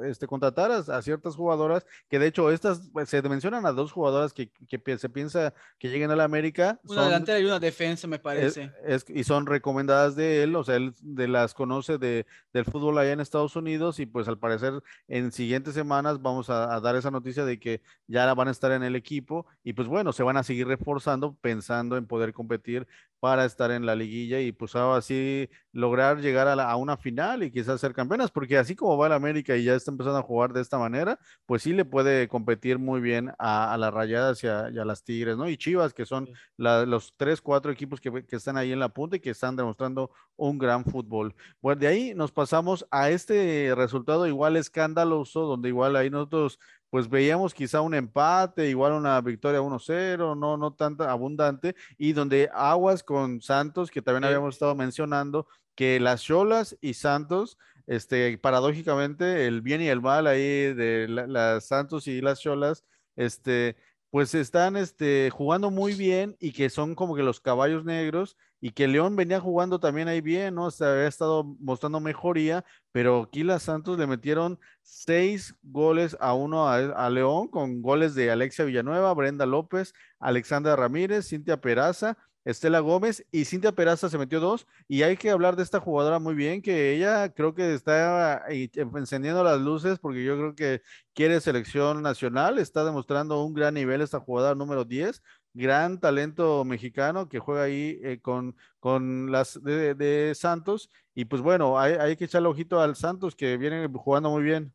este, contratar a, ciertas jugadoras, que de hecho estas pues, se mencionan a dos jugadoras que, que se piensa que lleguen a la América. Una delantera y una defensa, me parece. Es, y son recomendadas de él, o sea, él de las conoce de, del fútbol allá en Estados Unidos y pues al parecer en siguientes semanas vamos a, dar esa noticia de que ya van a estar en el equipo y pues bueno, se van a seguir reforzando pensando en poder competir para estar en la liguilla y pues así lograr llegar a, una final y quizás ser campeonas, porque así como va el América y ya está empezando a jugar de esta manera, pues sí le puede competir muy bien a, las Rayadas y a, las Tigres, ¿no? Y Chivas, que son los tres, cuatro equipos que, que, están ahí en la punta y que están demostrando un gran fútbol. Bueno, de ahí nos pasamos a este resultado igual escandaloso, donde igual ahí nosotros pues veíamos quizá un empate, igual una victoria 1-0, no, no tanta abundante, y donde Aguas con Santos, que también habíamos estado mencionando, que las Cholas y Santos, este, paradójicamente, el bien y el mal ahí de las Santos y las Cholas, este, pues están este, jugando muy bien y que son como que los caballos negros y que León venía jugando también ahí bien, ¿no? se había estado mostrando mejoría, pero aquí las Santos le metieron seis goles a uno a, León con goles de Alexia Villanueva, Brenda López, Alexandra Ramírez, Cintia Peraza, Estela Gómez y Cintia Peraza se metió dos. Y hay que hablar de esta jugadora muy bien, que ella creo que está encendiendo las luces porque yo creo que quiere selección nacional, está demostrando un gran nivel esta jugadora número 10 gran talento mexicano que juega ahí eh, con, con las de, Santos. Y pues bueno, hay, hay, que echarle ojito al Santos que viene jugando muy bien.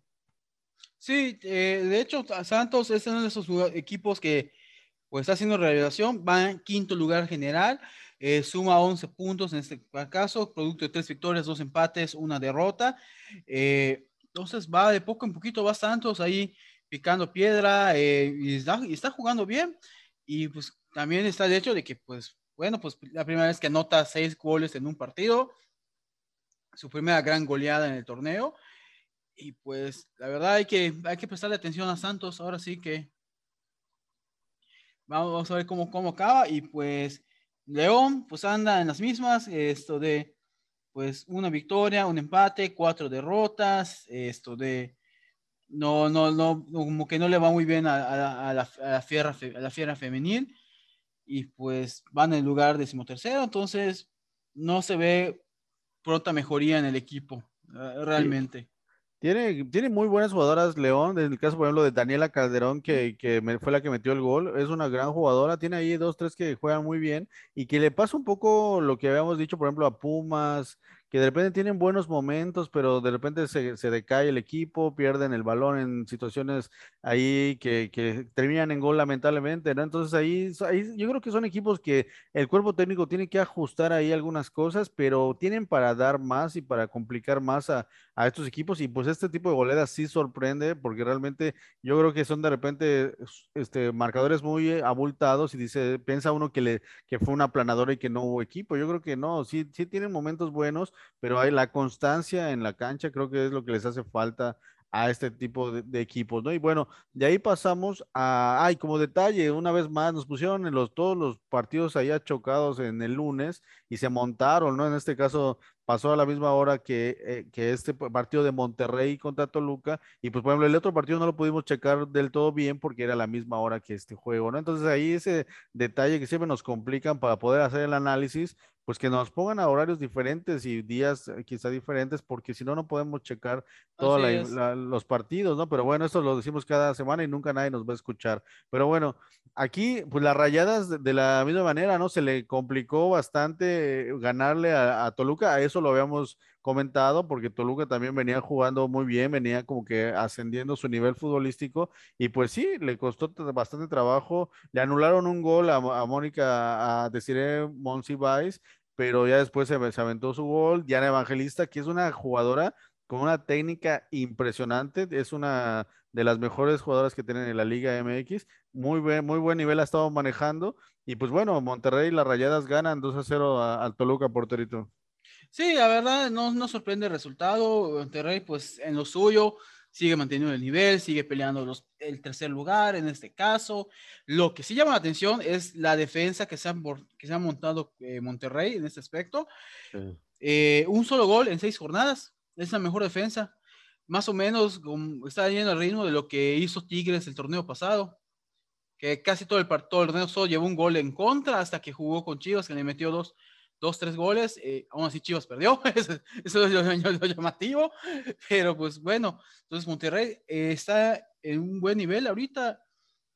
Sí, eh, de hecho, Santos es uno de esos equipos que pues está haciendo revelación, va en quinto lugar general, eh, suma 11 puntos en este caso, producto de tres victorias, dos empates, una derrota. entonces va de poco en poquito, va Santos ahí picando piedra y está, y, está, jugando bien. Y pues también está el hecho de que, pues, bueno, pues la primera vez que anota seis goles en un partido, su primera gran goleada en el torneo. Y pues la verdad hay que, hay que prestarle atención a Santos. Ahora sí que vamos, a ver cómo, cómo acaba. Y pues León, pues anda en las mismas. Esto de, pues, una victoria, un empate, cuatro derrotas. Esto de no, no, no, como que no le va muy bien a, la, a la, fiera, a la fiera femenil y pues van en el lugar decimotercero, entonces no se ve pronta mejoría en el equipo, eh, realmente. Tiene, tiene muy buenas jugadoras León, en el caso por ejemplo de Daniela Calderón, que, que fue la que metió el gol, es una gran jugadora, tiene ahí dos, tres que juegan muy bien y que le pasa un poco lo que habíamos dicho por ejemplo a Pumas, que de repente tienen buenos momentos, pero de repente se, se decae el equipo, pierden el balón en situaciones ahí que, que, terminan en gol lamentablemente, ¿no? Entonces ahí, ahí yo creo que son equipos que el cuerpo técnico tiene que ajustar ahí algunas cosas, pero tienen para dar más y para complicar más a, a estos equipos y pues este tipo de goleadas sí sorprende porque realmente yo creo que son de repente este, marcadores muy abultados y dice, piensa uno que, le, que fue una aplanadora y que no hubo equipo, yo creo que no, sí, sí tienen momentos buenos pero hay la constancia en la cancha, creo que es lo que les hace falta a este tipo de, equipos, ¿no? Y bueno, de ahí pasamos a, ay, como detalle, una vez más nos pusieron en los, todos los partidos allá chocados en el lunes y se montaron, ¿no? En este caso pasó a la misma hora que, eh, que este partido de Monterrey contra Toluca y pues por ejemplo el otro partido no lo pudimos checar del todo bien porque era la misma hora que este juego, ¿no? Entonces ahí ese detalle que siempre nos complican para poder hacer el análisis, pues que nos pongan a horarios diferentes y días eh, quizá diferentes, porque si no, no podemos checar todos los partidos, ¿no? Pero bueno, esto lo decimos cada semana y nunca nadie nos va a escuchar. Pero bueno, aquí, pues las rayadas de, la misma manera, ¿no? Se le complicó bastante ganarle a, a Toluca, a eso lo habíamos comentado, porque Toluca también venía jugando muy bien, venía como que ascendiendo su nivel futbolístico y pues sí, le costó bastante trabajo. Le anularon un gol a, Mónica, a Desiree Monsiváis, pero ya después se, aventó su gol. Diana Evangelista, que es una jugadora con una técnica impresionante, es una de las mejores jugadoras que tienen en la Liga MX. Muy buen, muy buen nivel ha estado manejando. Y pues bueno, Monterrey y las Rayadas ganan 2 a 0 al Toluca, porterito. Sí, la verdad, no, no sorprende el resultado. Monterrey, pues en lo suyo, sigue manteniendo el nivel, sigue peleando los, el tercer lugar en este caso. Lo que sí llama la atención es la defensa que se ha, que se ha montado eh, Monterrey en este aspecto. Eh, un solo gol en seis jornadas, es la mejor defensa. Más o menos está yendo al ritmo de lo que hizo Tigres el torneo pasado, que casi todo el, todo el torneo solo llevó un gol en contra hasta que jugó con Chivas, que le metió dos dos, tres goles, eh, aún así Chivas perdió, eso, es lo, llamativo, pero pues bueno, entonces Monterrey eh, está en un buen nivel ahorita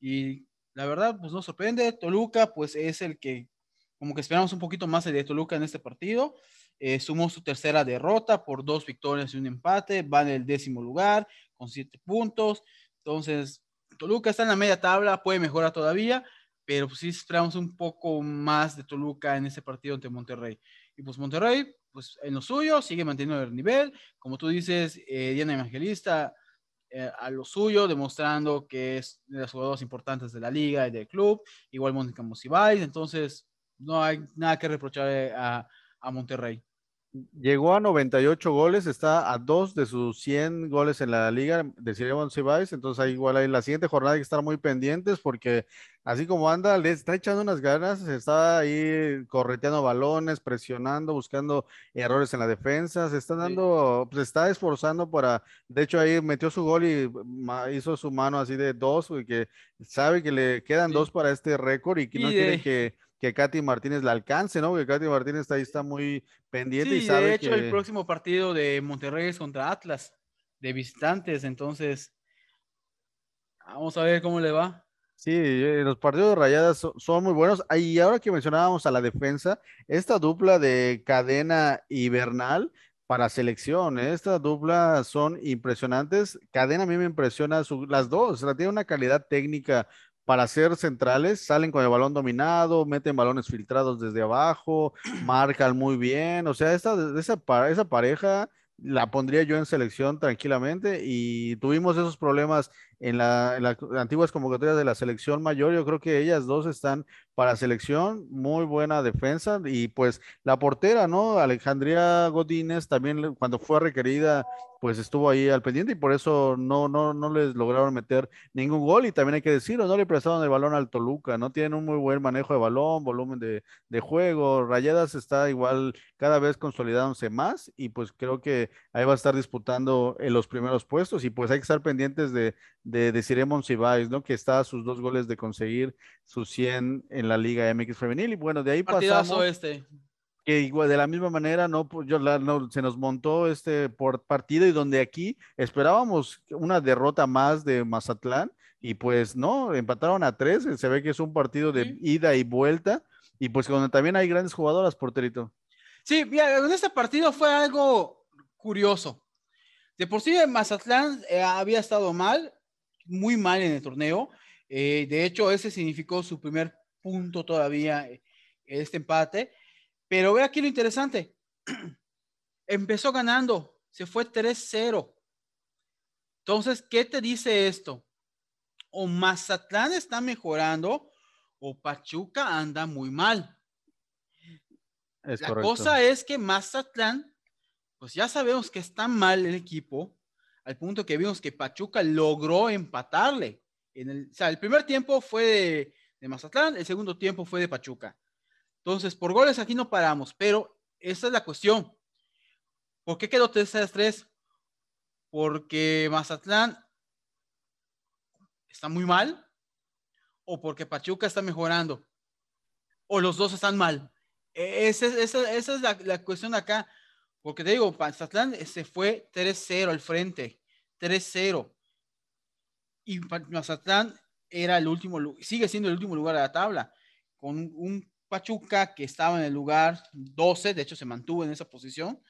y la verdad pues no sorprende, Toluca pues es el que como que esperamos un poquito más de Toluca en este partido, eh, sumó su tercera derrota por dos victorias y un empate, va en el décimo lugar con siete puntos, entonces Toluca está en la media tabla, puede mejorar todavía, pero pues sí esperamos un poco más de Toluca en ese partido ante Monterrey. Y pues Monterrey, pues en lo suyo, sigue manteniendo el nivel, como tú dices, eh, Diana Evangelista eh, a lo suyo, demostrando que es de las jugadoras importantes de la liga y del club, igual Mónica Musibais, entonces no hay nada que reprochar a, a Monterrey. Llegó a 98 goles, está a dos de sus 100 goles en la liga de Sirius Cibais, entonces ahí igual hay la siguiente jornada hay que estar muy pendientes porque así como anda, le está echando unas ganas, está ahí correteando balones, presionando, buscando errores en la defensa, se está dando, se está esforzando para, de hecho ahí metió su gol y hizo su mano así de dos, que sabe que le quedan dos para este récord y que no quiere que que Katy Martínez la alcance, ¿no? Que Katy Martínez ahí está muy pendiente y sabe de hecho, que... el próximo partido de Monterrey es contra Atlas, de visitantes, entonces vamos a ver cómo le va. Sí, eh, los partidos de rayadas son, muy buenos. Y ahora que mencionábamos a la defensa, esta dupla de cadena y Bernal para selección, ¿eh? esta dupla son impresionantes. Cadena a mí me impresiona las dos, la tiene una calidad técnica para ser centrales, salen con el balón dominado, meten balones filtrados desde abajo, marcan muy bien. O sea, esa, esa, esa pareja la pondría yo en selección tranquilamente y tuvimos esos problemas en, la, las antiguas convocatorias de la selección mayor. Yo creo que ellas dos están para selección, muy buena defensa y pues la portera, ¿no? Alejandría Godínez también cuando fue requerida pues estuvo ahí al pendiente y por eso no, no, no les lograron meter ningún gol y también hay que decirlo, no le prestaron el balón al Toluca, no tienen un muy buen manejo de balón, volumen de, de juego, Rayadas está igual cada vez consolidándose más y pues creo que ahí va a estar disputando en los primeros puestos y pues hay que estar pendientes de, de, de ¿no? Que está a sus dos goles de conseguir sus 100 en la Liga MX Femenil y bueno, de ahí Partidazo pasamos. este que igual de la misma manera no, pues, yo, la, no se nos montó este por partido y donde aquí esperábamos una derrota más de Mazatlán y pues no, empataron a tres, se ve que es un partido de Sí. ida y vuelta y pues donde también hay grandes jugadoras, porterito. Sí, mira, en este partido fue algo curioso. De por sí, Mazatlán eh, había estado mal, muy mal en el torneo. Eh, de hecho, ese significó su primer punto todavía, eh, este empate. Pero ve aquí lo interesante. Empezó ganando, se fue 3-0. Entonces, ¿qué te dice esto? O Mazatlán está mejorando o Pachuca anda muy mal. Es La correcto. cosa es que Mazatlán, pues ya sabemos que está mal el equipo, al punto que vimos que Pachuca logró empatarle. En el, o sea, el primer tiempo fue de, de Mazatlán, el segundo tiempo fue de Pachuca. Entonces, por goles aquí no paramos, pero esa es la cuestión. ¿Por qué quedó 3-3? Porque Mazatlán está muy mal o porque Pachuca está mejorando o los dos están mal. E, Esa es, esa, esa es la, la, cuestión acá. Porque te digo, Mazatlán se fue 3-0 al frente. 3-0. Y Mazatlán era el último, sigue siendo el último lugar de la tabla. Con un Pachuca que estaba en el lugar 12, de hecho se mantuvo en esa posición.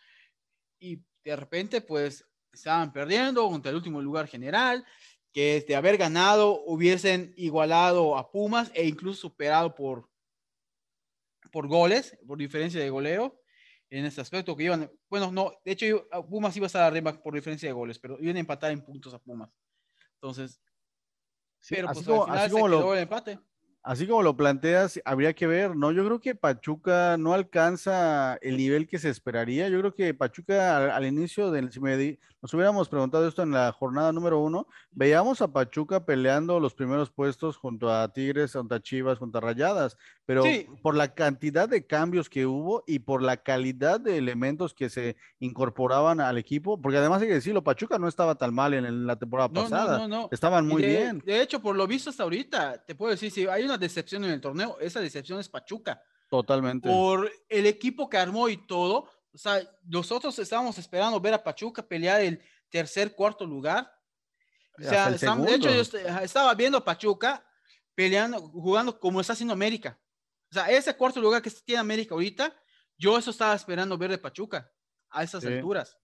Y de repente, pues, estaban perdiendo contra el último lugar general. Que de haber ganado hubiesen igualado a Pumas e incluso superado por, por goles, por diferencia de goleo, en ese aspecto que iban, bueno, no, de hecho Pumas iba a estar arriba por diferencia de goles, pero iban a empatar en puntos a Pumas. Entonces, sí, pero así pues como, al final así se como quedó lo, el empate. Así como lo planteas, habría que ver, ¿no? Yo creo que Pachuca no alcanza el nivel que se esperaría. Yo creo que Pachuca al, al inicio del, si me di, nos hubiéramos preguntado esto en la jornada número uno, veíamos a Pachuca peleando los primeros puestos junto a Tigres, junto a Chivas, junto a Rayadas, pero Sí. por la cantidad de cambios que hubo y por la calidad de elementos que se incorporaban al equipo, porque además hay que decirlo, Pachuca no estaba tan mal en, la temporada No, pasada, no, no, no. estaban muy de, bien. de hecho, por lo visto hasta ahorita, te puedo decir, si hay una decepción en el torneo, esa decepción es Pachuca. Totalmente. Por el equipo que armó y todo. O sea, nosotros estábamos esperando ver a Pachuca pelear el tercer, cuarto lugar. O sea, de hecho, yo estaba viendo a Pachuca peleando, jugando como está haciendo América. O sea, ese cuarto lugar que tiene América ahorita, yo eso estaba esperando ver de Pachuca a esas Sí. alturas.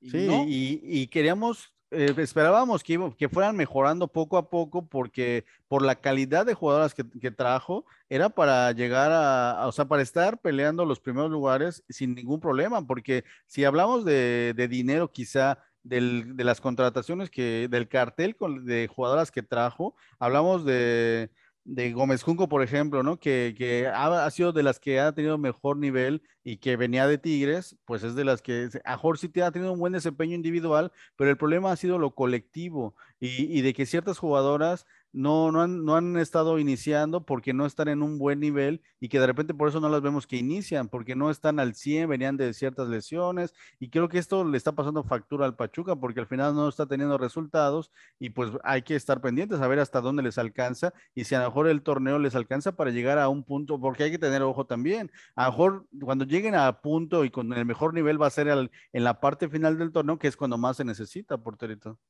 Y Sí, no, y, y queríamos, eh, esperábamos que, que fueran mejorando poco a poco porque por la calidad de jugadoras que, que trajo, era para llegar a, a- o sea, para estar peleando los primeros lugares sin ningún problema, porque si hablamos de, de dinero quizá del- de las contrataciones que, del cartel con- de jugadoras que trajo, hablamos de, de Gómez Junco, por ejemplo, ¿no? Que, que ha, ha sido de las que ha tenido mejor nivel y que venía de Tigres, pues es de las que a te ha tenido un buen desempeño individual, pero el problema ha sido lo colectivo y, y de que ciertas jugadoras no, no, han, no han estado iniciando porque no están en un buen nivel y que de repente por eso no las vemos que inician, porque no están al 100, venían de ciertas lesiones y creo que esto le está pasando factura al Pachuca porque al final no está teniendo resultados y pues hay que estar pendientes a ver hasta dónde les alcanza y si a lo mejor el torneo les alcanza para llegar a un punto, porque hay que tener ojo también, a lo mejor cuando lleguen a punto y con el mejor nivel va a ser en la parte final del torneo, que es cuando más se necesita, porterito.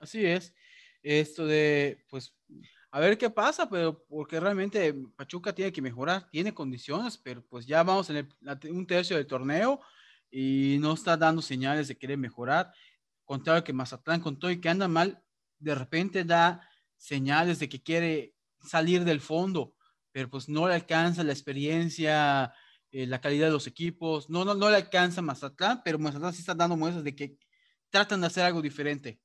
Así es esto de, pues, a ver qué pasa, pero porque realmente Pachuca tiene que mejorar, tiene condiciones, pero pues ya vamos en un tercio del torneo y no está dando señales de querer mejorar. Contrario que Mazatlán con todo y que anda mal, de repente da señales de que quiere salir del fondo, pero pues no le alcanza la experiencia, eh, la calidad de los equipos, no, no, no le alcanza Mazatlán, pero Mazatlán sí está dando muestras de que tratan de hacer algo diferente.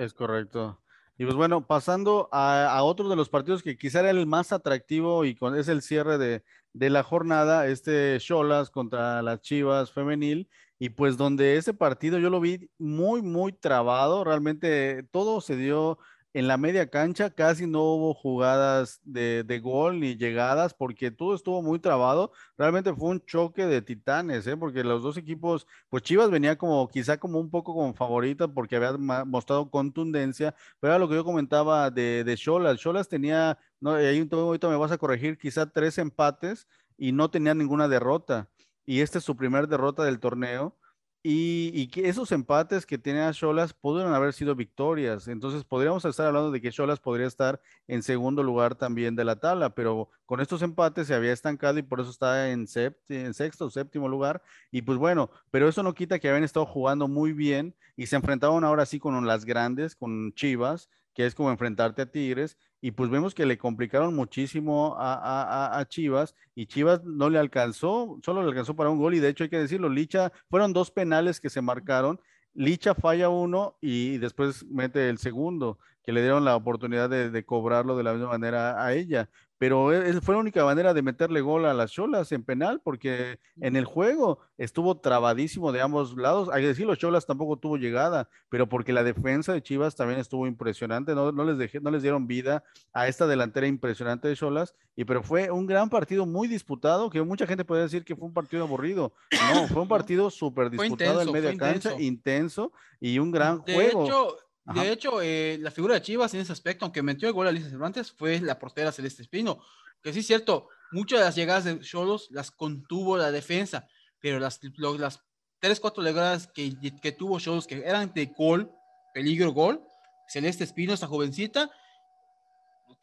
Es correcto. Y pues bueno, pasando a, otro de los partidos que quizá era el más atractivo y con, es el cierre de, de la jornada, este Cholas contra las Chivas femenil, y pues donde ese partido yo lo vi muy, muy trabado, realmente todo se dio en la media cancha casi no hubo jugadas de, gol ni llegadas porque todo estuvo muy trabado. Realmente fue un choque de titanes, ¿eh? porque los dos equipos, pues Chivas venía como quizá como un poco como favorita porque había mostrado contundencia, pero era lo que yo comentaba de, de Cholas. Tenía, no, ahí un momento me vas a corregir, quizá tres empates y no tenía ninguna derrota. Y esta es su primer derrota del torneo y, que esos empates que tenía Cholas pudieron haber sido victorias. Entonces podríamos estar hablando de que Cholas podría estar en segundo lugar también de la tabla, pero con estos empates se había estancado y por eso está en, en sexto o séptimo lugar. Y pues bueno, pero eso no quita que habían estado jugando muy bien y se enfrentaban ahora sí con las grandes, con Chivas, que es como enfrentarte a Tigres, y pues vemos que le complicaron muchísimo a, Chivas y Chivas no le alcanzó, solo le alcanzó para un gol y de hecho hay que decirlo, Licha, fueron dos penales que se marcaron, Licha falla uno y después mete el segundo, que le dieron la oportunidad de, de cobrarlo de la misma manera a ella, pero e, fue la única manera de meterle gol a las Cholas en penal, porque en el juego estuvo trabadísimo de ambos lados. Hay que decir, los Cholas tampoco tuvo llegada, pero porque la defensa de Chivas también estuvo impresionante, no, no les, dejé, no les dieron vida a esta delantera impresionante de Cholas, y pero fue un gran partido muy disputado, que mucha gente puede decir que fue un partido aburrido. No, fue un partido súper disputado en media cancha, intenso. y un gran juego. De hecho, eh, la figura de Chivas en ese aspecto, aunque metió el gol a Lisa Cervantes, fue la portera Celeste Espino. Que sí es cierto, muchas de las llegadas de Cholos las contuvo la defensa, pero las, las tres, cuatro llegadas que, que tuvo Cholos que eran de gol, peligro gol, Celeste Espino, esta jovencita,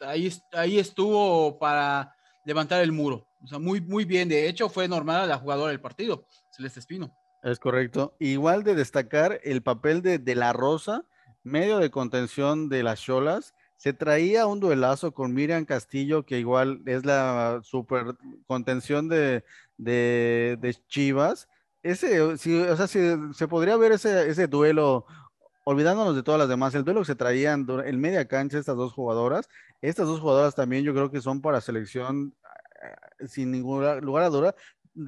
ahí, ahí estuvo para levantar el muro. O sea, muy, muy bien. De hecho, fue normal la jugadora del partido, Celeste Espino. Es correcto. Igual de destacar el papel de, de La Rosa, medio de contención de las Cholas, se traía un duelazo con Miriam Castillo, que igual es la super contención de, de, Chivas. Ese, o sea, si, se podría ver ese, ese duelo, olvidándonos de todas las demás, el duelo que se traían en media cancha estas dos jugadoras, estas dos jugadoras también yo creo que son para selección eh, sin ningún lugar a duda,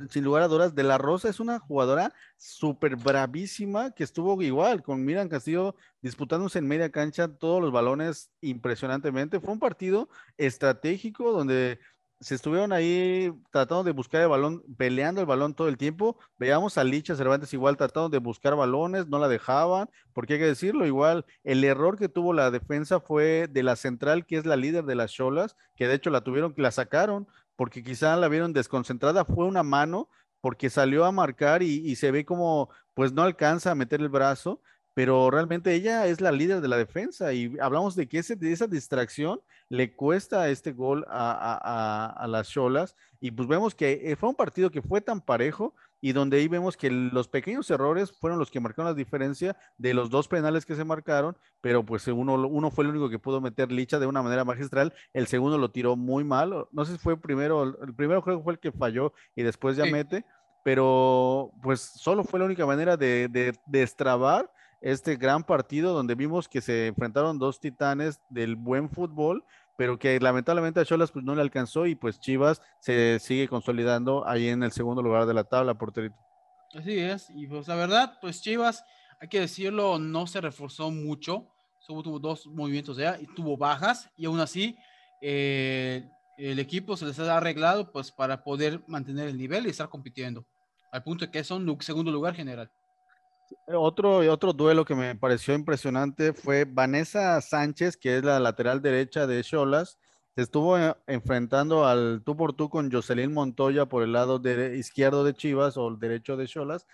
sin lugar a dudas, De La Rosa es una jugadora súper bravísima que estuvo igual con Miran Castillo disputándose en media cancha todos los balones impresionantemente. Fue un partido estratégico donde se estuvieron ahí tratando de buscar el balón, peleando el balón todo el tiempo. Veamos a Licha Cervantes igual tratando de buscar balones, no la dejaban, porque hay que decirlo, igual el error que tuvo la defensa fue de la central, que es la líder de las Cholas, que de hecho la tuvieron, la sacaron porque quizá la vieron desconcentrada, fue una mano porque salió a marcar y, se ve como pues no alcanza a meter el brazo, pero realmente ella es la líder de la defensa y hablamos de que ese, de esa distracción le cuesta este gol a, a las Cholas y pues vemos que eh, fue un partido que fue tan parejo y donde ahí vemos que los pequeños errores fueron los que marcaron la diferencia de los dos penales que se marcaron, pero pues uno, uno fue el único que pudo meter Licha de una manera magistral, el segundo lo tiró muy mal, no sé si fue primero, el primero creo que fue el que falló y después ya mete, pero pues solo fue la única manera de, de destrabar este gran partido donde vimos que se enfrentaron dos titanes del buen fútbol pero que lamentablemente a Cholas pues no le alcanzó y pues Chivas se sigue consolidando ahí en el segundo lugar de la tabla, porterito. Así es, y pues la verdad, pues Chivas, hay que decirlo, no se reforzó mucho, tuvo, tuvo dos movimientos de A y tuvo bajas y aún así eh, el equipo se les ha arreglado pues para poder mantener el nivel y estar compitiendo al punto de que son segundo lugar general. Otro, otro duelo que me pareció impresionante fue Vanessa Sánchez, que es la lateral derecha de Cholas. Estuvo eh, enfrentando al tú por tú con Jocelyn Montoya por el lado izquierdo de Chivas o el derecho de Cholas.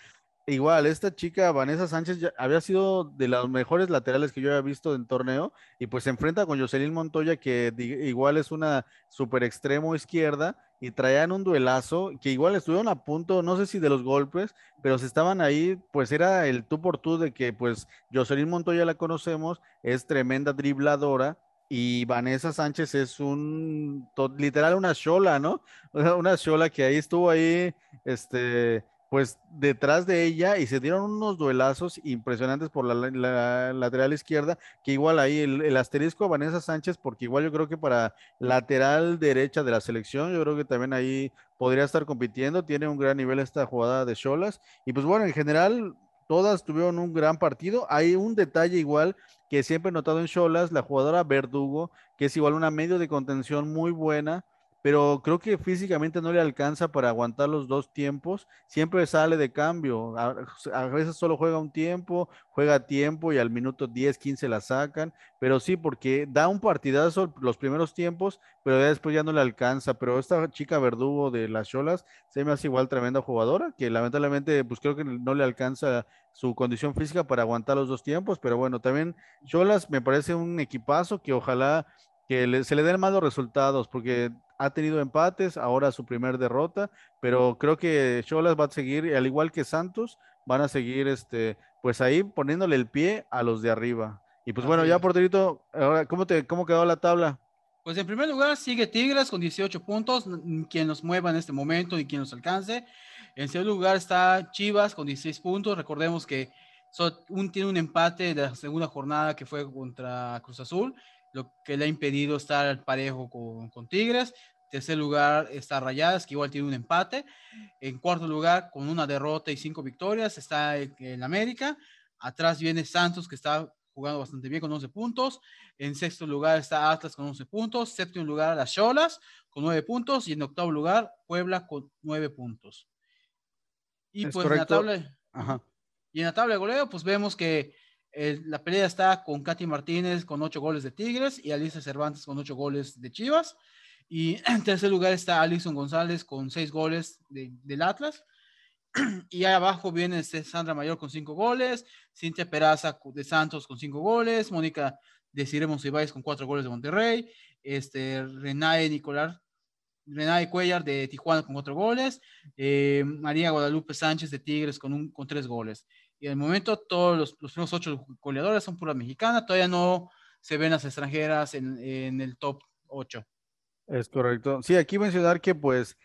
Igual, esta chica, Vanessa Sánchez, había sido de las mejores laterales que yo había visto en torneo y pues se enfrenta con Jocelyn Montoya, que igual es una super extremo izquierda y traían un duelazo que igual estuvieron a punto, no sé si de los golpes, pero se estaban ahí, pues era el tú por tú de que pues Jocelyn Montoya la conocemos, es tremenda dribladora y Vanessa Sánchez es un, literal una chola, ¿no? Una chola que ahí estuvo ahí, este pues detrás de ella y se dieron unos duelazos impresionantes por la, lateral izquierda, que igual ahí el, asterisco Vanessa Sánchez, porque igual yo creo que para lateral derecha de la selección, yo creo que también ahí podría estar compitiendo, tiene un gran nivel esta jugada de Cholas, y pues bueno, en general todas tuvieron un gran partido, hay un detalle igual que siempre he notado en Cholas, la jugadora Verdugo, que es igual una medio de contención muy buena, pero creo que físicamente no le alcanza para aguantar los dos tiempos. Siempre sale de cambio. A, veces solo juega un tiempo, juega tiempo y al minuto 10, 15 la sacan. Pero sí, porque da un partidazo los primeros tiempos, pero después ya no le alcanza. Pero esta chica verdugo de las Cholas se me hace igual tremenda jugadora, que lamentablemente pues creo que no le alcanza su condición física para aguantar los dos tiempos. Pero bueno, también Cholas me parece un equipazo que ojalá que se le den malos resultados, porque ha tenido empates, ahora su primer derrota, pero creo que Cholas va a seguir, al igual que Santos, van a seguir este, pues ahí poniéndole el pie a los de arriba. Y pues bueno, ya porterito, ahora, ¿cómo, te, ¿cómo quedó la tabla? Pues en primer lugar sigue Tigres con 18 puntos, quien nos mueva en este momento y quien nos alcance. En segundo lugar está Chivas con 16 puntos. Recordemos que un, tiene un empate de la segunda jornada que fue contra Cruz Azul lo que le ha impedido estar parejo con, con Tigres. Tercer lugar está Rayadas, que igual tiene un empate. En cuarto lugar, con una derrota y cinco victorias, está el, América. Atrás viene Santos, que está jugando bastante bien con 11 puntos. En sexto lugar está Atlas con 11 puntos. Séptimo lugar, las Cholas con 9 puntos. Y en octavo lugar, Puebla con 9 puntos. Y pues en la tabla. Y en la tabla de goleo, pues vemos que la pelea está con Katy Martínez con ocho goles de Tigres y Alicia Cervantes con ocho goles de Chivas. Y en tercer lugar está Alison González con seis goles del Atlas. Y ahí abajo viene Sandra Mayor con cinco goles, Cintia Peraza de Santos con cinco goles, Mónica de Ciremos Ibáez con cuatro goles de Monterrey, este, Renae Nicolás, Renae Cuellar de Tijuana con cuatro goles, eh, María Guadalupe Sánchez de Tigres con, un, con tres goles. Y el momento todos los, los primeros ocho goleadores son pura mexicana, todavía no se ven las extranjeras en, en el top 8. Es correcto. Sí, aquí mencionar que pues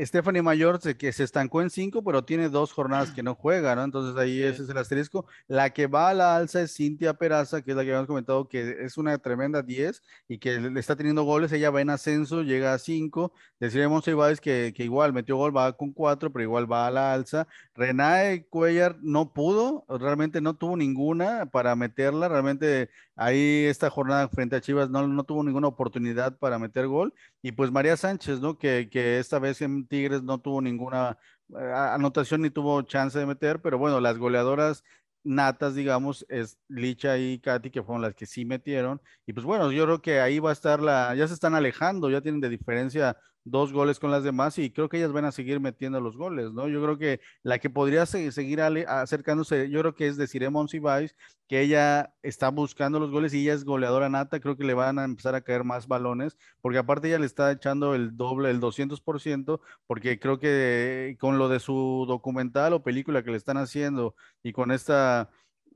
Stephanie Mayor se, que se estancó en cinco, pero tiene dos jornadas que no juega, ¿no? Entonces ahí ese es el asterisco. La que va a la alza es Cintia Peraza, que es la que habíamos comentado que es una tremenda 10 y que le está teniendo goles. Ella va en ascenso, llega a 5. Deciremos Ibáez que, que igual metió gol, va con 4, pero igual va a la alza. Renae Cuellar no pudo, realmente no tuvo ninguna para meterla. Realmente ahí esta jornada frente a Chivas no, no tuvo ninguna oportunidad para meter gol. Y pues María Sánchez, ¿no? Que, que esta vez en Tigres no tuvo ninguna eh, anotación ni tuvo chance de meter, pero bueno, las goleadoras natas, digamos, es Licha y Katy, que fueron las que sí metieron. Y pues bueno, yo creo que ahí va a estar la, ya se están alejando, ya tienen de diferencia dos goles con las demás y creo que ellas van a seguir metiendo los goles, ¿no? Yo creo que la que podría seguir acercándose, yo creo que es de Cire Monsiváis, que ella está buscando los goles y ella es goleadora nata, creo que le van a empezar a caer más balones, porque aparte ella le está echando el doble, el 200%, porque creo que con lo de su documental o película que le están haciendo y con esta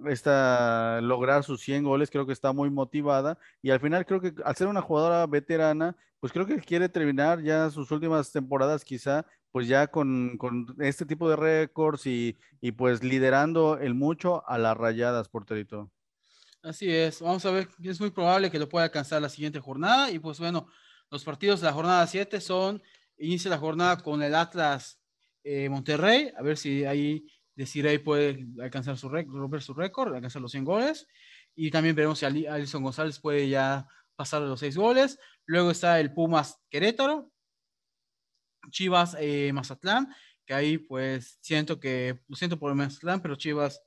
esta, lograr sus 100 goles, creo que está muy motivada y al final creo que al ser una jugadora veterana, pues creo que quiere terminar ya sus últimas temporadas quizá, pues ya con, este tipo de récords y, pues liderando el mucho a las rayadas, porterito. Así es, vamos a ver, es muy probable que lo pueda alcanzar la siguiente jornada y pues bueno, los partidos de la jornada 7 son, inicia la jornada con el Atlas eh, Monterrey, a ver si ahí Desiree puede alcanzar su récord, romper su récord, alcanzar los 100 goles. y también veremos si Alison González puede ya pasar los seis goles. Luego está el Pumas Querétaro, Chivas eh, Mazatlán, que ahí pues siento que, lo siento por el Mazatlán, pero Chivas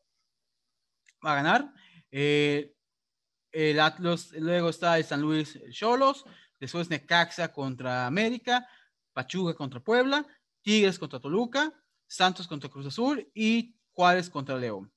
va a ganar. Eh, el Atlas, luego está el San Luis Cholos, después Necaxa contra América, Pachuca contra Puebla, Tigres contra Toluca, Santos contra Cruz Azul y Juárez contra León.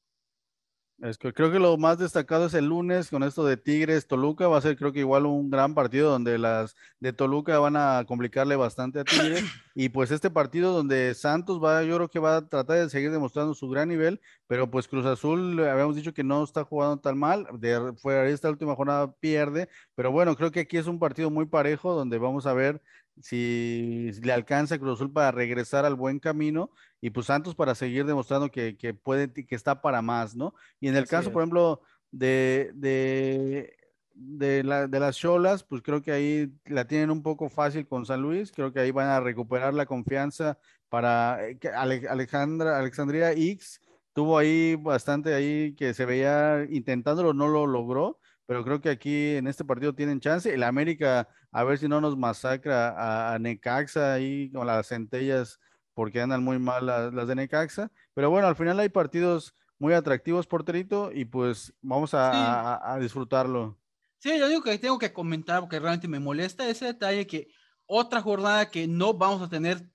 Es que creo que lo más destacado es el lunes con esto de Tigres Toluca. Va a ser creo que igual un gran partido donde las de Toluca van a complicarle bastante a Tigres. Y pues este partido donde Santos va, yo creo que va a tratar de seguir demostrando su gran nivel, pero pues Cruz Azul habíamos dicho que no está jugando tan mal. De, fue esta última jornada pierde, pero bueno, creo que aquí es un partido muy parejo donde vamos a ver si le alcanza Cruz Azul para regresar al buen camino y pues Santos para seguir demostrando que, puede, que está para más, ¿no? Y en el caso, por ejemplo, de, de, de, las Cholas, pues creo que ahí la tienen un poco fácil con San Luis, creo que ahí van a recuperar la confianza para eh, Alejandra, Alexandria X tuvo ahí bastante ahí que se veía intentándolo, no lo logró, pero creo que aquí en este partido tienen chance. El América, a ver si no nos masacra a, Necaxa ahí con las centellas, porque andan muy mal las, de Necaxa. Pero bueno, al final hay partidos muy atractivos, porterito, y pues vamos a, disfrutarlo. Sí, yo digo que tengo que comentar porque realmente me molesta ese detalle que otra jornada que no vamos a tener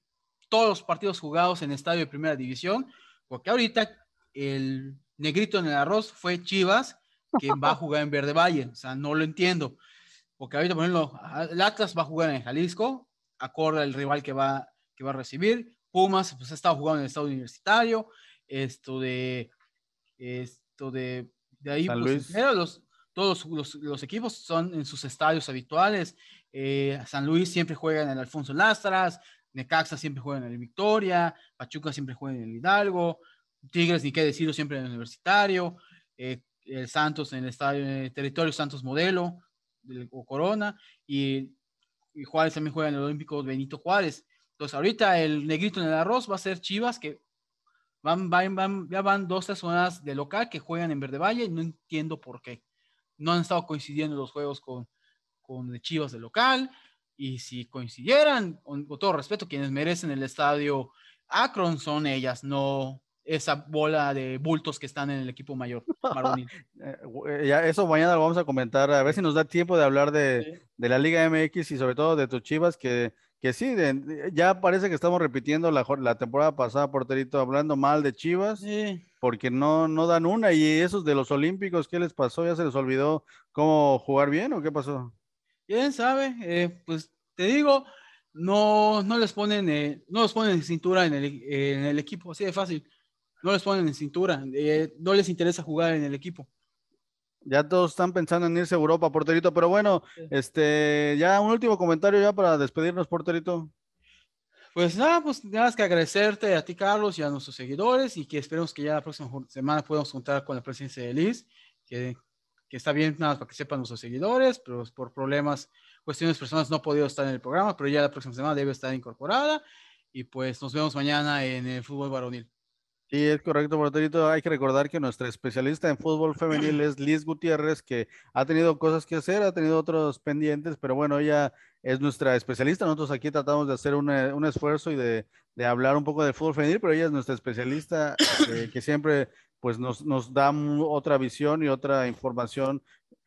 todos los partidos jugados en estadio de primera división, porque ahorita el negrito en el arroz fue Chivas que va a jugar en Verde Valle. O sea, no lo entiendo. Porque ahorita, por ejemplo, el Atlas va a jugar en Jalisco, acorde al rival que va, que va a recibir. Pumas, pues ha estado jugando en el estado universitario. Esto de. Esto de. De ahí, pues, los, todos los, los, equipos son en sus estadios habituales. Eh, San Luis siempre juega en el Alfonso Lastras. Necaxa siempre juega en el Victoria. Pachuca siempre juega en el Hidalgo. Tigres, ni qué decirlo, siempre en el Universitario. Eh, el Santos en el estadio, en territorio Santos Modelo o Corona, y, Juárez también juega en el Olímpico Benito Juárez. Entonces, ahorita el negrito en el arroz va a ser Chivas, que van, van, van, ya van dos zonas de local que juegan en Verde Valle, y no entiendo por qué. No han estado coincidiendo los juegos con, con Chivas de local, y si coincidieran, con, con todo respeto, quienes merecen el estadio Akron son ellas, no, esa bola de bultos que están en el equipo mayor. Eh, eh, ya eso mañana lo vamos a comentar, a ver si nos da tiempo de hablar de, la Liga MX y sobre todo de tus Chivas, que, que sí, ya parece que estamos repitiendo la, la temporada pasada, porterito, hablando mal de Chivas, porque no, no dan una, y esos de los Olímpicos, ¿qué les pasó? ¿Ya se les olvidó cómo jugar bien o qué pasó? Quién sabe, eh, pues te digo, no, no les ponen, no los ponen en cintura en el, en el equipo, así de fácil no les ponen en cintura, eh, no les interesa jugar en el equipo. Ya todos están pensando en irse a Europa, porterito, pero bueno, este, ya un último comentario ya para despedirnos, porterito. Pues nada, pues nada más que agradecerte a ti, Carlos, y a nuestros seguidores, y que esperemos que ya la próxima semana podamos contar con la presencia de Liz, que, que está bien, nada más para que sepan nuestros seguidores, pero por problemas, cuestiones personales no ha podido estar en el programa, pero ya la próxima semana debe estar incorporada, y pues nos vemos mañana en el fútbol varonil. Sí, es correcto, Porterito. Hay que recordar que nuestra especialista en fútbol femenil es Liz Gutiérrez, que ha tenido cosas que hacer, ha tenido otros pendientes, pero bueno, ella es nuestra especialista. Nosotros aquí tratamos de hacer un, un esfuerzo y de, de, hablar un poco de fútbol femenil, pero ella es nuestra especialista eh, que siempre pues nos, nos da otra visión y otra información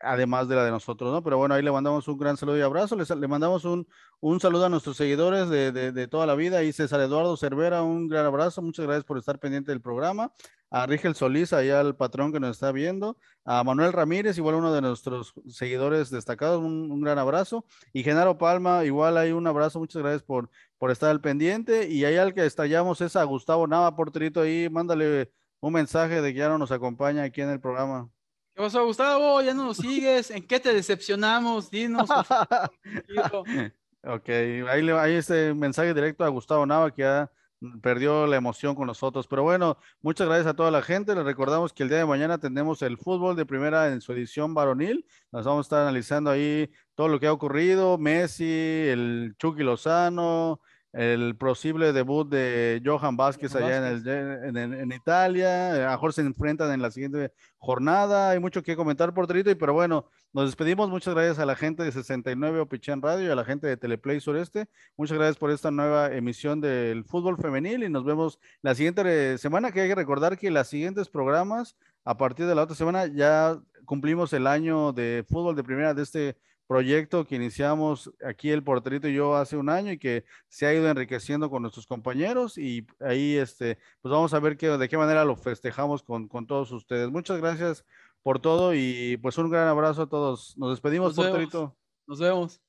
además de la de nosotros, ¿no? Pero bueno, ahí le mandamos un gran saludo y abrazo, le, mandamos un, un, saludo a nuestros seguidores de, de, toda la vida, y César Eduardo Cervera, un gran abrazo, muchas gracias por estar pendiente del programa, a Rigel Solís, allá al patrón que nos está viendo, a Manuel Ramírez, igual uno de nuestros seguidores destacados, un, gran abrazo, y Genaro Palma, igual hay un abrazo, muchas gracias por, por estar al pendiente, y ahí al que estallamos es a Gustavo Nava, porterito ahí, mándale un mensaje de que ya no nos acompaña aquí en el programa. ¿Qué pasó, Gustavo? ¿Ya no nos sigues? ¿En qué te decepcionamos? Dinos. ok, ahí, hay este mensaje directo a Gustavo Nava que ya perdió la emoción con nosotros. Pero bueno, muchas gracias a toda la gente. Les recordamos que el día de mañana tenemos el fútbol de primera en su edición varonil. Nos vamos a estar analizando ahí todo lo que ha ocurrido, Messi, el Chucky Lozano, el posible debut de Johan Vázquez allá En, el, en, Italia. A mejor se enfrentan en la siguiente jornada. Hay mucho que comentar, porterito. Y pero bueno, nos despedimos. Muchas gracias a la gente de 69 Opichán Radio y a la gente de Teleplay Sureste. Muchas gracias por esta nueva emisión del fútbol femenil y nos vemos la siguiente semana. Que hay que recordar que las siguientes programas, a partir de la otra semana, ya cumplimos el año de fútbol de primera de este proyecto que iniciamos aquí el porterito y yo hace un año y que se ha ido enriqueciendo con nuestros compañeros y ahí este, pues vamos a ver qué, de qué manera lo festejamos con, con todos ustedes. Muchas gracias por todo y pues un gran abrazo a todos. Nos despedimos, nos porterito. Nos vemos.